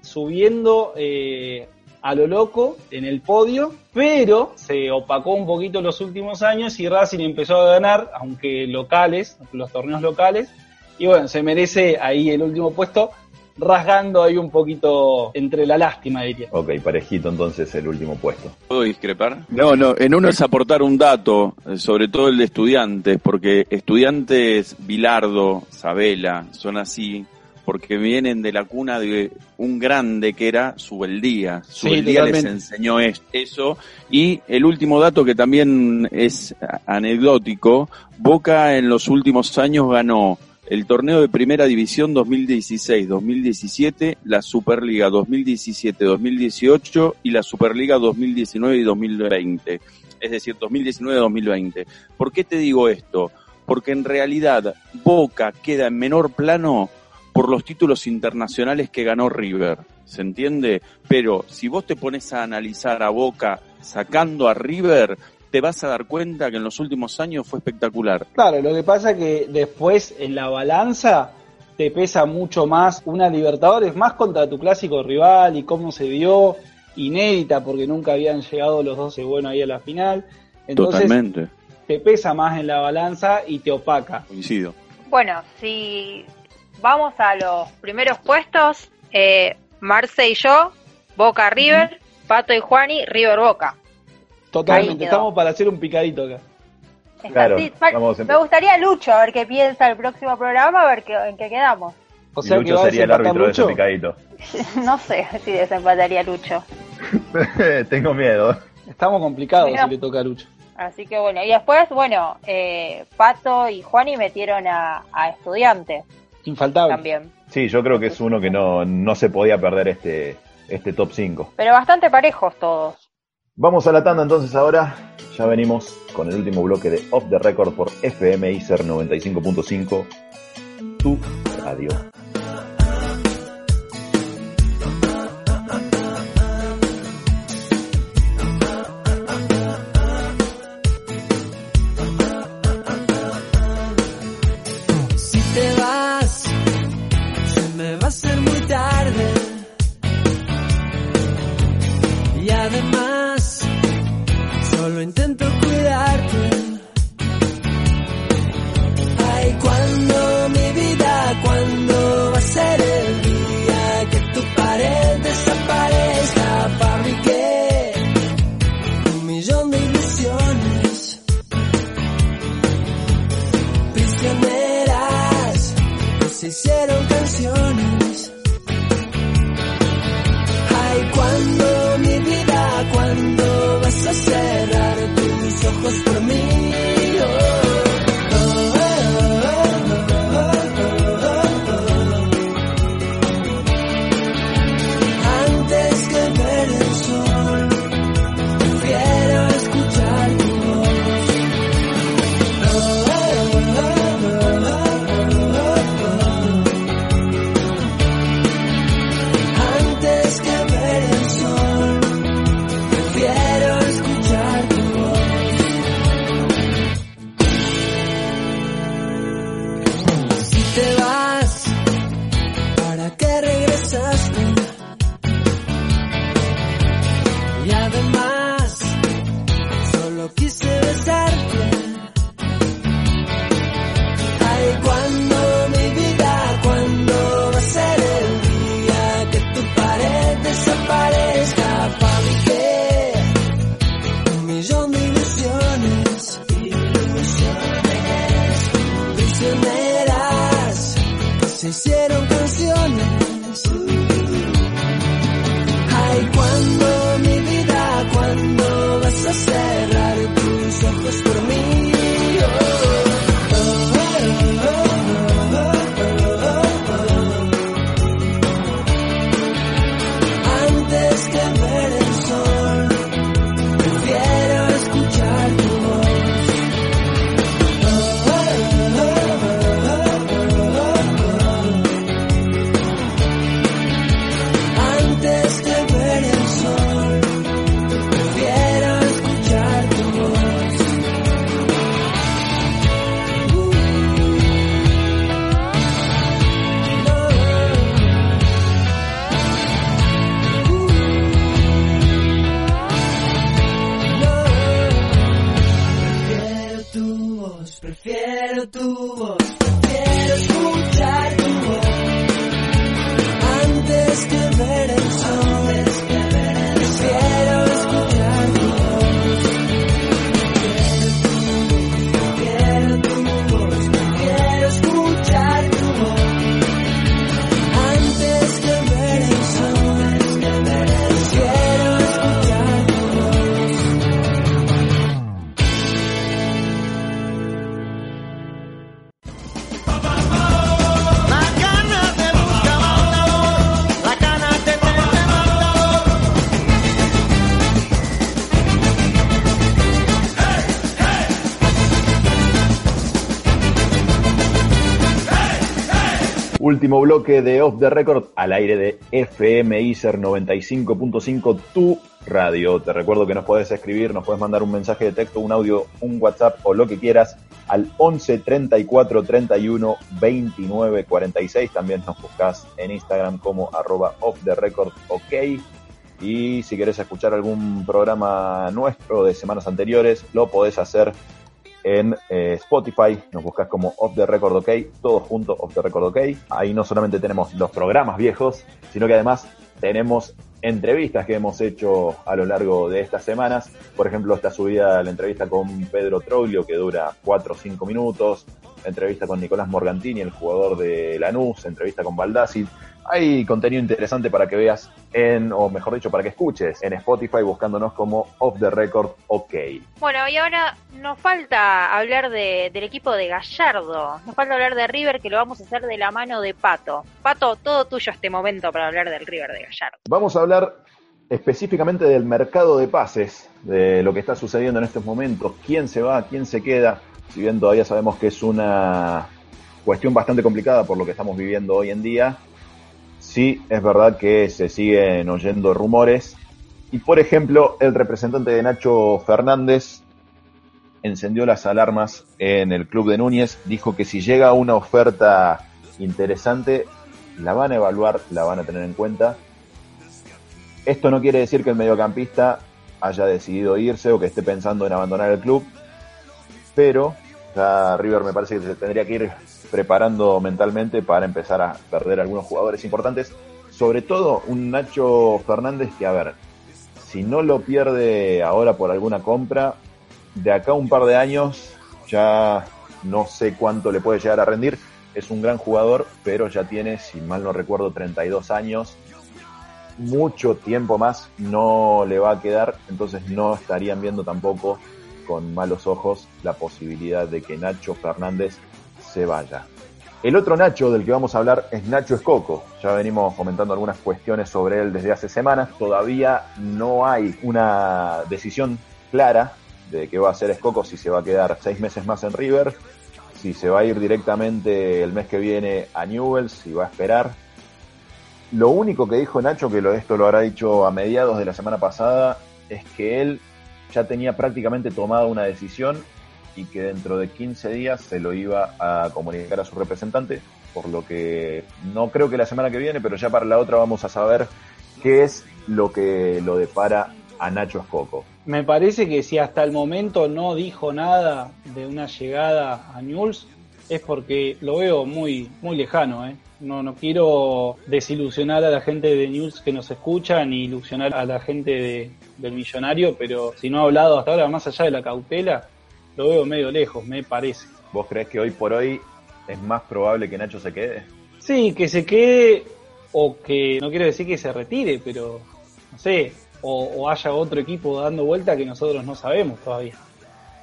subiendo eh, a lo loco en el podio, pero se opacó un poquito los últimos años y Racing empezó a ganar, aunque locales, los torneos locales, y bueno, se merece ahí el último puesto, rasgando ahí un poquito entre la lástima, diría. Ok, parejito entonces el último puesto. ¿Puedo discrepar? No, no, en uno es aportar un dato, eh, sobre todo el de estudiantes, porque estudiantes Bilardo, Sabela, son así, porque vienen de la cuna de un grande que era Subeldía. Subeldía les enseñó es- eso. Y el último dato que también es anecdótico, Boca en los últimos años ganó el torneo de primera división 2016-2017, la Superliga 2017-2018 y la Superliga 2019 y 2020. Es decir, 2019-2020. ¿Por qué te digo esto? Porque en realidad Boca queda en menor plano por los títulos internacionales que ganó River. ¿se entiende? Pero si vos te pones a analizar a Boca sacando a River, te vas a dar cuenta que en los últimos años fue espectacular. Claro, lo que pasa es que después en la balanza te pesa mucho más una Libertadores, más contra tu clásico rival y cómo se vio, inédita porque nunca habían llegado los 12 bueno ahí a la final. Entonces Totalmente, te pesa más en la balanza y te opaca. coincido. Bueno, si vamos a los primeros puestos, eh, Marce y yo, Boca River, Pato y Juani, River Boca. Totalmente, estamos para hacer un picadito acá. Claro, Me gustaría Lucho, a ver qué piensa el próximo programa, a ver qué, en qué quedamos. O sea Lucho sería el árbitro de ese Lucho. picadito. no sé si desempataría Lucho. Tengo miedo. Estamos complicados si le toca a Lucho. Así que bueno, y después, bueno, eh, Pato y Juani metieron a, a Estudiantes Infaltable. también. Sí, yo creo que es uno que no, no se podía perder este, este top 5. Pero bastante parejos todos. Vamos a la tanda entonces ahora. Ya venimos con el último bloque de Off the Record por FM ICER 95.5. Tu radio. Último bloque de Off the Record al aire de FM ICER 95.5, tu radio. Te recuerdo que nos puedes escribir, nos puedes mandar un mensaje de texto, un audio, un WhatsApp o lo que quieras al 11 34 31 29 46. También nos buscas en Instagram como arroba off the record ok. Y si querés escuchar algún programa nuestro de semanas anteriores, lo podés hacer en eh, Spotify, nos buscas como Off the Record OK, todo junto Off the Record OK. Ahí no solamente tenemos los programas viejos, sino que además tenemos entrevistas que hemos hecho a lo largo de estas semanas. Por ejemplo, está subida la entrevista con Pedro Troglio, que dura 4 o 5 minutos. Entrevista con Nicolás Morgantini, el jugador de Lanús. Entrevista con Baldassi. Hay contenido interesante para que veas en, o mejor dicho, para que escuches en Spotify buscándonos como Off the Record OK. Bueno, y ahora nos falta hablar de, del equipo de Gallardo. Nos falta hablar de River, que lo vamos a hacer de la mano de Pato. Pato, todo tuyo este momento para hablar del River de Gallardo. Vamos a hablar específicamente del mercado de pases, de lo que está sucediendo en estos momentos, quién se va, quién se queda, si bien todavía sabemos que es una cuestión bastante complicada por lo que estamos viviendo hoy en día, sí es verdad que se siguen oyendo rumores. Y por ejemplo, el representante de Nacho Fernández encendió las alarmas en el club de Núñez, dijo que si llega una oferta interesante, la van a evaluar, la van a tener en cuenta. Esto no quiere decir que el mediocampista haya decidido irse o que esté pensando en abandonar el club, pero ya River me parece que se tendría que ir preparando mentalmente para empezar a perder algunos jugadores importantes. Sobre todo un Nacho Fernández que, a ver, si no lo pierde ahora por alguna compra, de acá un par de años ya no sé cuánto le puede llegar a rendir. Es un gran jugador, pero ya tiene, si mal no recuerdo, 32 años. Mucho tiempo más no le va a quedar, entonces no estarían viendo tampoco con malos ojos la posibilidad de que Nacho Fernández se vaya. El otro Nacho del que vamos a hablar es Nacho Escoco. Ya venimos comentando algunas cuestiones sobre él desde hace semanas. Todavía no hay una decisión clara de qué va a hacer Escoco, si se va a quedar seis meses más en River, si se va a ir directamente el mes que viene a Newell's, si va a esperar. Lo único que dijo Nacho, que esto lo habrá dicho a mediados de la semana pasada, es que él ya tenía prácticamente tomada una decisión y que dentro de 15 días se lo iba a comunicar a su representante, por lo que no creo que la semana que viene, pero ya para la otra vamos a saber qué es lo que lo depara a Nacho Escoco. Me parece que si hasta el momento no dijo nada de una llegada a Newell's, es porque lo veo muy, muy lejano, ¿eh? No, no quiero desilusionar a la gente de News que nos escucha, ni ilusionar a la gente de, del millonario, pero si no ha hablado hasta ahora, más allá de la cautela, lo veo medio lejos, me parece. ¿Vos crees que hoy por hoy es más probable que Nacho se quede? Sí, que se quede o que no quiero decir que se retire, pero no sé, o, o haya otro equipo dando vuelta que nosotros no sabemos todavía.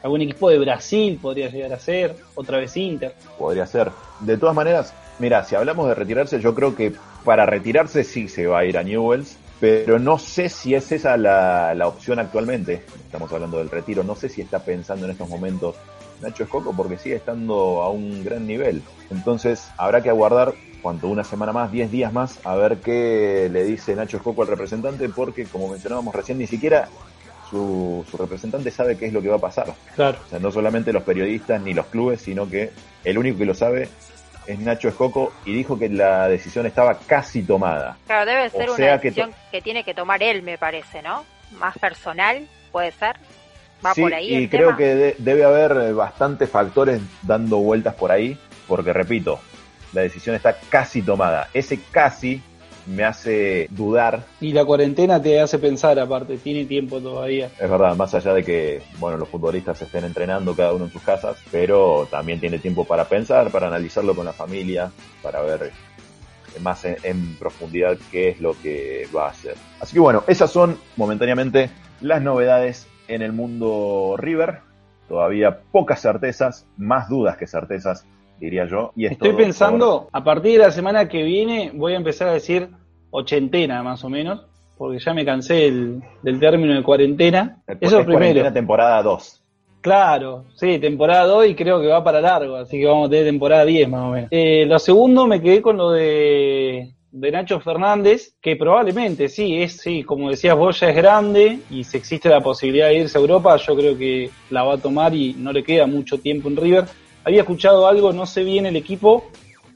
Algún equipo de Brasil podría llegar a ser, otra vez Inter. Podría ser. De todas maneras, mira, si hablamos de retirarse, yo creo que para retirarse sí se va a ir a Newells, pero no sé si es esa la, la opción actualmente. Estamos hablando del retiro, no sé si está pensando en estos momentos Nacho Escoco porque sigue estando a un gran nivel. Entonces habrá que aguardar cuanto una semana más, 10 días más, a ver qué le dice Nacho Escoco al representante, porque como mencionábamos recién, ni siquiera su, su, representante sabe qué es lo que va a pasar. Claro. O sea, no solamente los periodistas ni los clubes, sino que el único que lo sabe es Nacho Escoco y dijo que la decisión estaba casi tomada. Claro, debe ser O una sea decisión que, tiene que tomar él, me parece, ¿no? Más personal, puede ser. Va Sí, por ahí y el creo tema. que de- debe haber bastantes factores dando vueltas por ahí, porque repito, la decisión está casi tomada. Ese casi me hace dudar Y la cuarentena te hace pensar, aparte, tiene tiempo todavía. Es verdad, más allá de que, bueno, los futbolistas estén entrenando cada uno en sus casas, pero también tiene tiempo para pensar, para analizarlo con la familia, para ver más en, en profundidad qué es lo que va a hacer. Así que bueno, esas son momentáneamente las novedades en el mundo River. Todavía pocas certezas, más dudas que certezas, diría yo. Y es Estoy todo por- pensando, a partir de la semana que viene voy a empezar a decir ochentena más o menos, porque ya me cansé del, del término de cuarentena. Eso es cuarentena primero. temporada 2. Claro, sí, temporada 2 y creo que va para largo, así que vamos a tener temporada 10 más o menos. Eh, lo segundo me quedé con lo de, de Nacho Fernández, que probablemente sí, es sí, como decías vos, ya es grande y si existe la posibilidad de irse a Europa, yo creo que la va a tomar y no le queda mucho tiempo en River. Había escuchado algo, no sé bien el equipo,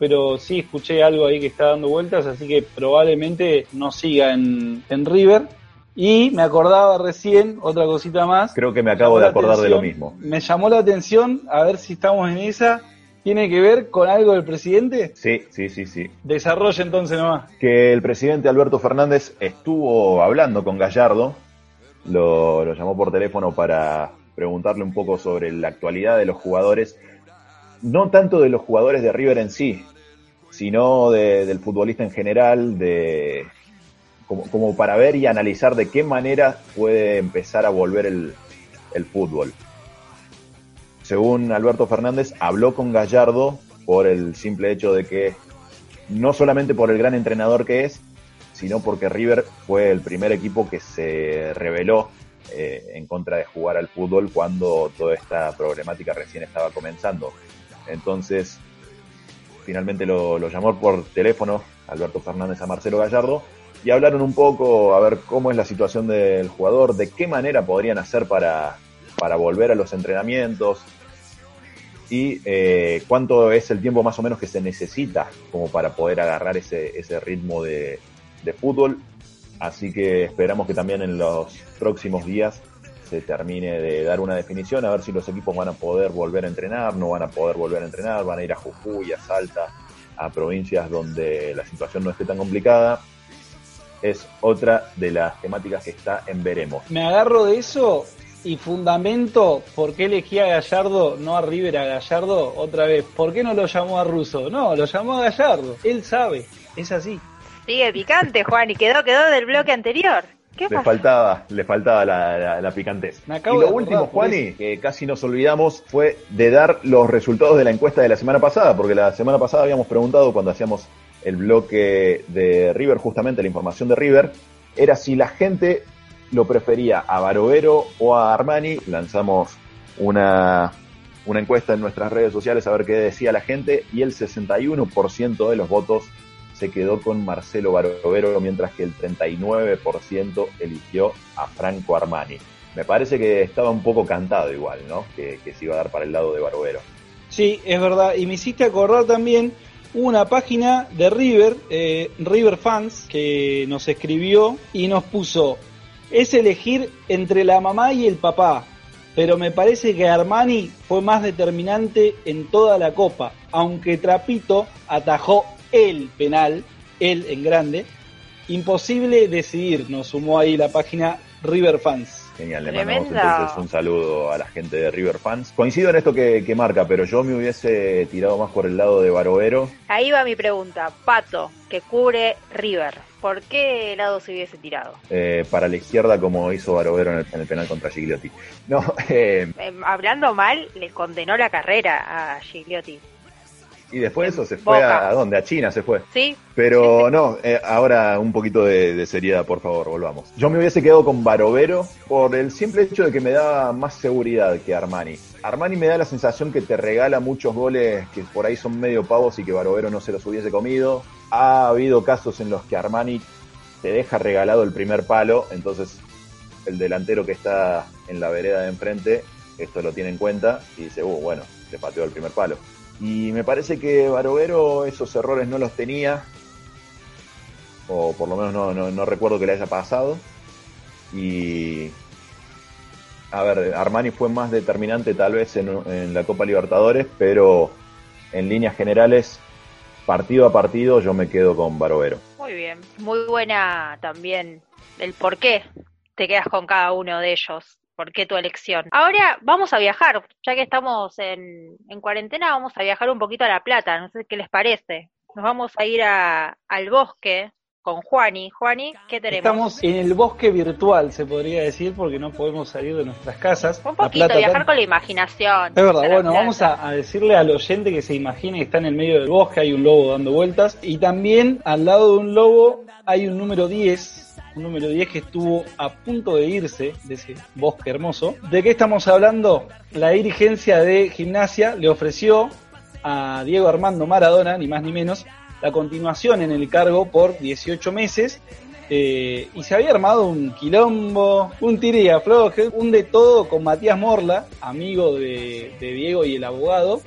pero sí escuché algo ahí que está dando vueltas, así que probablemente no siga en, en River. Y me acordaba recién, otra cosita más. Creo que me acabo de acordar de lo mismo. Me llamó la atención, a ver si estamos en esa. ¿Tiene que ver con algo del presidente? Sí, sí, sí, sí. Desarrolla entonces nomás. Que el presidente Alberto Fernández estuvo hablando con Gallardo, lo, lo llamó por teléfono para preguntarle un poco sobre la actualidad de los jugadores, no tanto de los jugadores de River en sí, sino de- del futbolista en general, de como, para ver y analizar de qué manera puede empezar a volver el, el fútbol. Según Alberto Fernández, habló con Gallardo por el simple hecho de que no solamente por el gran entrenador que es, sino porque River fue el primer equipo que se rebeló eh, en contra de jugar al fútbol cuando toda esta problemática recién estaba comenzando. Entonces, finalmente lo, llamó por teléfono Alberto Fernández a Marcelo Gallardo y hablaron un poco a ver cómo es la situación del jugador, de qué manera podrían hacer para, para volver a los entrenamientos y eh, cuánto es el tiempo más o menos que se necesita como para poder agarrar ese, ese ritmo de, de fútbol. Así que esperamos que también en los próximos días se termine de dar una definición, a ver si los equipos van a poder volver a entrenar, no van a poder volver a entrenar, van a ir a Jujuy, a Salta, a provincias donde la situación no esté tan complicada. Es otra de las temáticas que está en veremos. Me agarro de eso y fundamento por qué elegí a Gallardo, no a River, a Gallardo otra vez. ¿Por qué no lo llamó a Russo? No, lo llamó a Gallardo. Él sabe, es así. Sigue picante, Juan, y quedó, quedó del bloque anterior. ¿Qué Le pasa? faltaba, le faltaba la, la, la picantez. Me Y lo de último, Juani, que casi nos olvidamos, fue de dar los resultados de la encuesta de la semana pasada, porque la semana pasada habíamos preguntado cuando hacíamos el bloque de River, justamente la información de River, era si la gente lo prefería a Barovero o a Armani. Lanzamos una, una encuesta en nuestras redes sociales a ver qué decía la gente y el 61% de los votos se quedó con Marcelo Barovero, mientras que el 39% eligió a Franco Armani. Me parece que estaba un poco cantado igual, ¿no? Que, se iba a dar para el lado de Barovero. Sí, es verdad. Y me hiciste acordar también una página de River, eh, River Fans, que nos escribió y nos puso, es elegir entre la mamá y el papá, pero me parece que Armani fue más determinante en toda la copa, aunque Trapito atajó el penal, él en grande, imposible decidir, nos sumó ahí la página River Fans. Genial, le mandamos entonces un saludo a la gente de River Fans. Coincido en esto que, que marca, pero yo me hubiese tirado más por el lado de Barovero. Ahí va mi pregunta. Pato, que cubre River. ¿Por qué lado se hubiese tirado? eh, para la izquierda como hizo Barovero en el, en el penal contra Gigliotti. No, eh, Eh, hablando mal, le condenó la carrera a Gigliotti. Y después de eso se fue a, ¿a dónde? A China se fue. ¿Sí? Pero no, eh, ahora un poquito de, de seriedad, por favor, volvamos. Yo me hubiese quedado con Barovero por el simple hecho de que me da más seguridad que Armani. Armani me da la sensación que te regala muchos goles que por ahí son medio pavos y que Barovero no se los hubiese comido. Ha habido casos en los que Armani te deja regalado el primer palo, entonces el delantero que está en la vereda de enfrente esto lo tiene en cuenta y dice, uh, bueno, te pateó el primer palo. Y me parece que Barovero esos errores no los tenía, o por lo menos no, no, no recuerdo que le haya pasado. Y a ver, Armani fue más determinante tal vez en, en la Copa Libertadores, pero en líneas generales, partido a partido, yo me quedo con Barovero. Muy bien. Muy buena también el por qué te quedas con cada uno de ellos. ¿Por qué tu elección? Ahora vamos a viajar, ya que estamos en, en cuarentena, vamos a viajar un poquito a La Plata, no sé qué les parece. Nos vamos a ir a, al bosque con Juani. Juani, ¿qué tenemos? Estamos en el bosque virtual, se podría decir, porque no podemos salir de nuestras casas. Un poquito, Plata viajar con la imaginación. Es verdad, bueno, vamos a, a decirle al oyente que se imagine que está en el medio del bosque, hay un lobo dando vueltas, y también al lado de un lobo hay un número 10 un número 10 que estuvo a punto de irse de ese bosque hermoso. ¿De qué estamos hablando? La dirigencia de gimnasia le ofreció a Diego Armando Maradona, ni más ni menos, la continuación en el cargo por 18 meses. eh, y se había armado un quilombo, un tire y afloje, un de todo con Matías Morla, amigo de, de Diego y el abogado,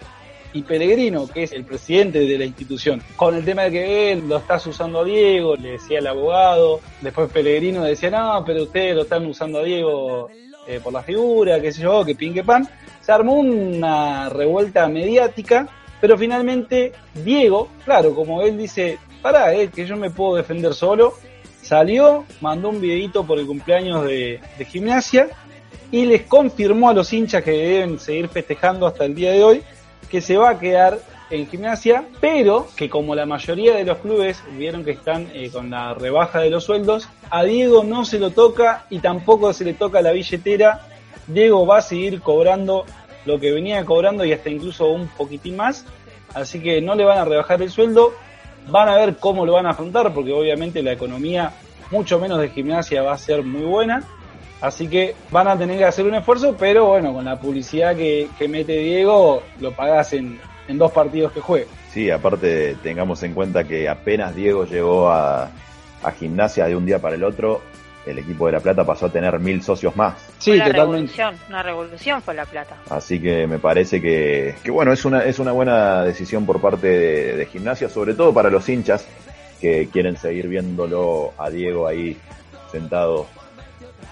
y Pellegrino, que es el presidente de la institución, con el tema de que él lo estás usando a Diego, le decía el abogado, después Pellegrino decía, no, pero ustedes lo están usando a Diego eh, por la figura, qué sé yo, que pin que pan. Se armó una revuelta mediática, pero finalmente Diego, claro, como él dice, pará, eh, que yo me puedo defender solo, salió, mandó un videito por el cumpleaños de, de gimnasia y les confirmó a los hinchas que deben seguir festejando hasta el día de hoy que se va a quedar en gimnasia, pero que como la mayoría de los clubes vieron que están eh, con la rebaja de los sueldos, a Diego no se lo toca y tampoco se le toca la billetera. Diego va a seguir cobrando lo que venía cobrando y hasta incluso un poquitín más, así que no le van a rebajar el sueldo, van a ver cómo lo van a afrontar, porque obviamente la economía, mucho menos de gimnasia, va a ser muy buena. Así que van a tener que hacer un esfuerzo, pero bueno, con la publicidad que, que mete Diego, lo pagás en, en dos partidos que juegue. Sí, aparte tengamos en cuenta que apenas Diego llegó a, a gimnasia de un día para el otro, el equipo de La Plata pasó a tener mil socios más. Sí, una totalmente. revolución, una revolución fue la plata. Así que me parece que, que bueno, es una, es una buena decisión por parte de, de gimnasia, sobre todo para los hinchas que quieren seguir viéndolo a Diego ahí sentado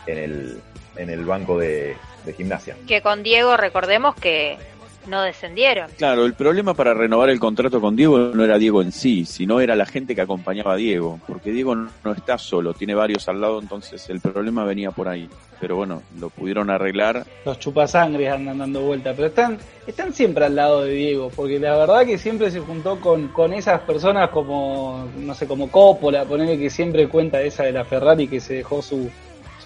en el, en el banco de, de gimnasia. Que con Diego recordemos que no descendieron. Claro, el problema para renovar el contrato con Diego no era Diego en sí, sino era la gente que acompañaba a Diego, porque Diego no no está solo, tiene varios al lado, entonces el problema venía por ahí. Pero bueno, lo pudieron arreglar. Los chupasangres andan dando vuelta, pero están, están siempre al lado de Diego, porque la verdad que siempre se juntó con, con esas personas como, no sé, como Coppola, ponerle que siempre cuenta esa de la Ferrari que se dejó su,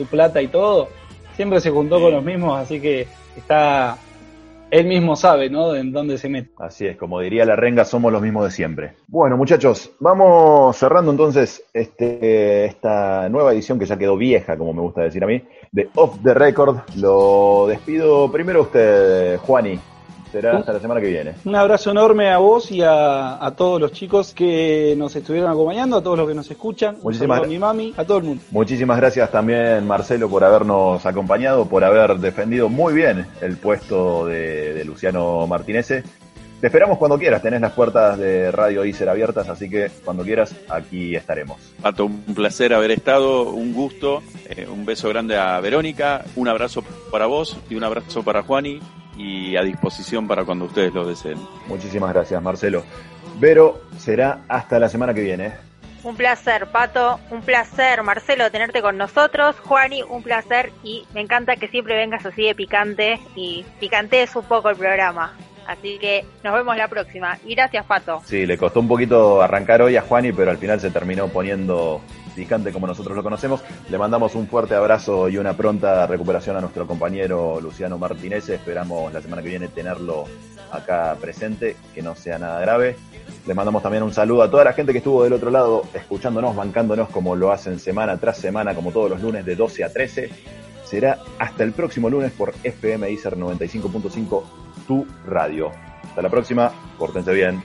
su plata y todo, siempre se juntó con los mismos, así que está, él mismo sabe, ¿no? En dónde se mete. Así es, como diría la renga, somos los mismos de siempre. Bueno, muchachos, vamos cerrando entonces este, esta nueva edición que ya quedó vieja, como me gusta decir a mí, de Off the Record. Lo despido primero a usted, Juani. Será hasta la semana que viene. Un abrazo enorme a vos y a, a todos los chicos que nos estuvieron acompañando, a todos los que nos escuchan, un Muchísimas a mi mami, a todo el mundo. Muchísimas gracias también, Marcelo, por habernos acompañado, por haber defendido muy bien el puesto de, de Luciano Martínez. Te esperamos cuando quieras, tenés las puertas de Radio Icer abiertas, así que cuando quieras, aquí estaremos. Pato, un placer haber estado, un gusto, eh, un beso grande a Verónica, un abrazo para vos y un abrazo para Juani y a disposición para cuando ustedes lo deseen. Muchísimas gracias, Marcelo. Vero, será hasta la semana que viene. Un placer, Pato, un placer, Marcelo, tenerte con nosotros. Juani, un placer y me encanta que siempre vengas así de picante y picantees un poco el programa. Así que nos vemos la próxima. Y gracias, Pato. Sí, le costó un poquito arrancar hoy a Juani, pero al final se terminó poniendo picante como nosotros lo conocemos. Le mandamos un fuerte abrazo y una pronta recuperación a nuestro compañero Luciano Martínez. Esperamos la semana que viene tenerlo acá presente, que no sea nada grave. Le mandamos también un saludo a toda la gente que estuvo del otro lado, escuchándonos, bancándonos como lo hacen semana tras semana, como todos los lunes de 12 a 13. Será hasta el próximo lunes por FM ICER 95.5, tu radio. Hasta la próxima, pórtense bien.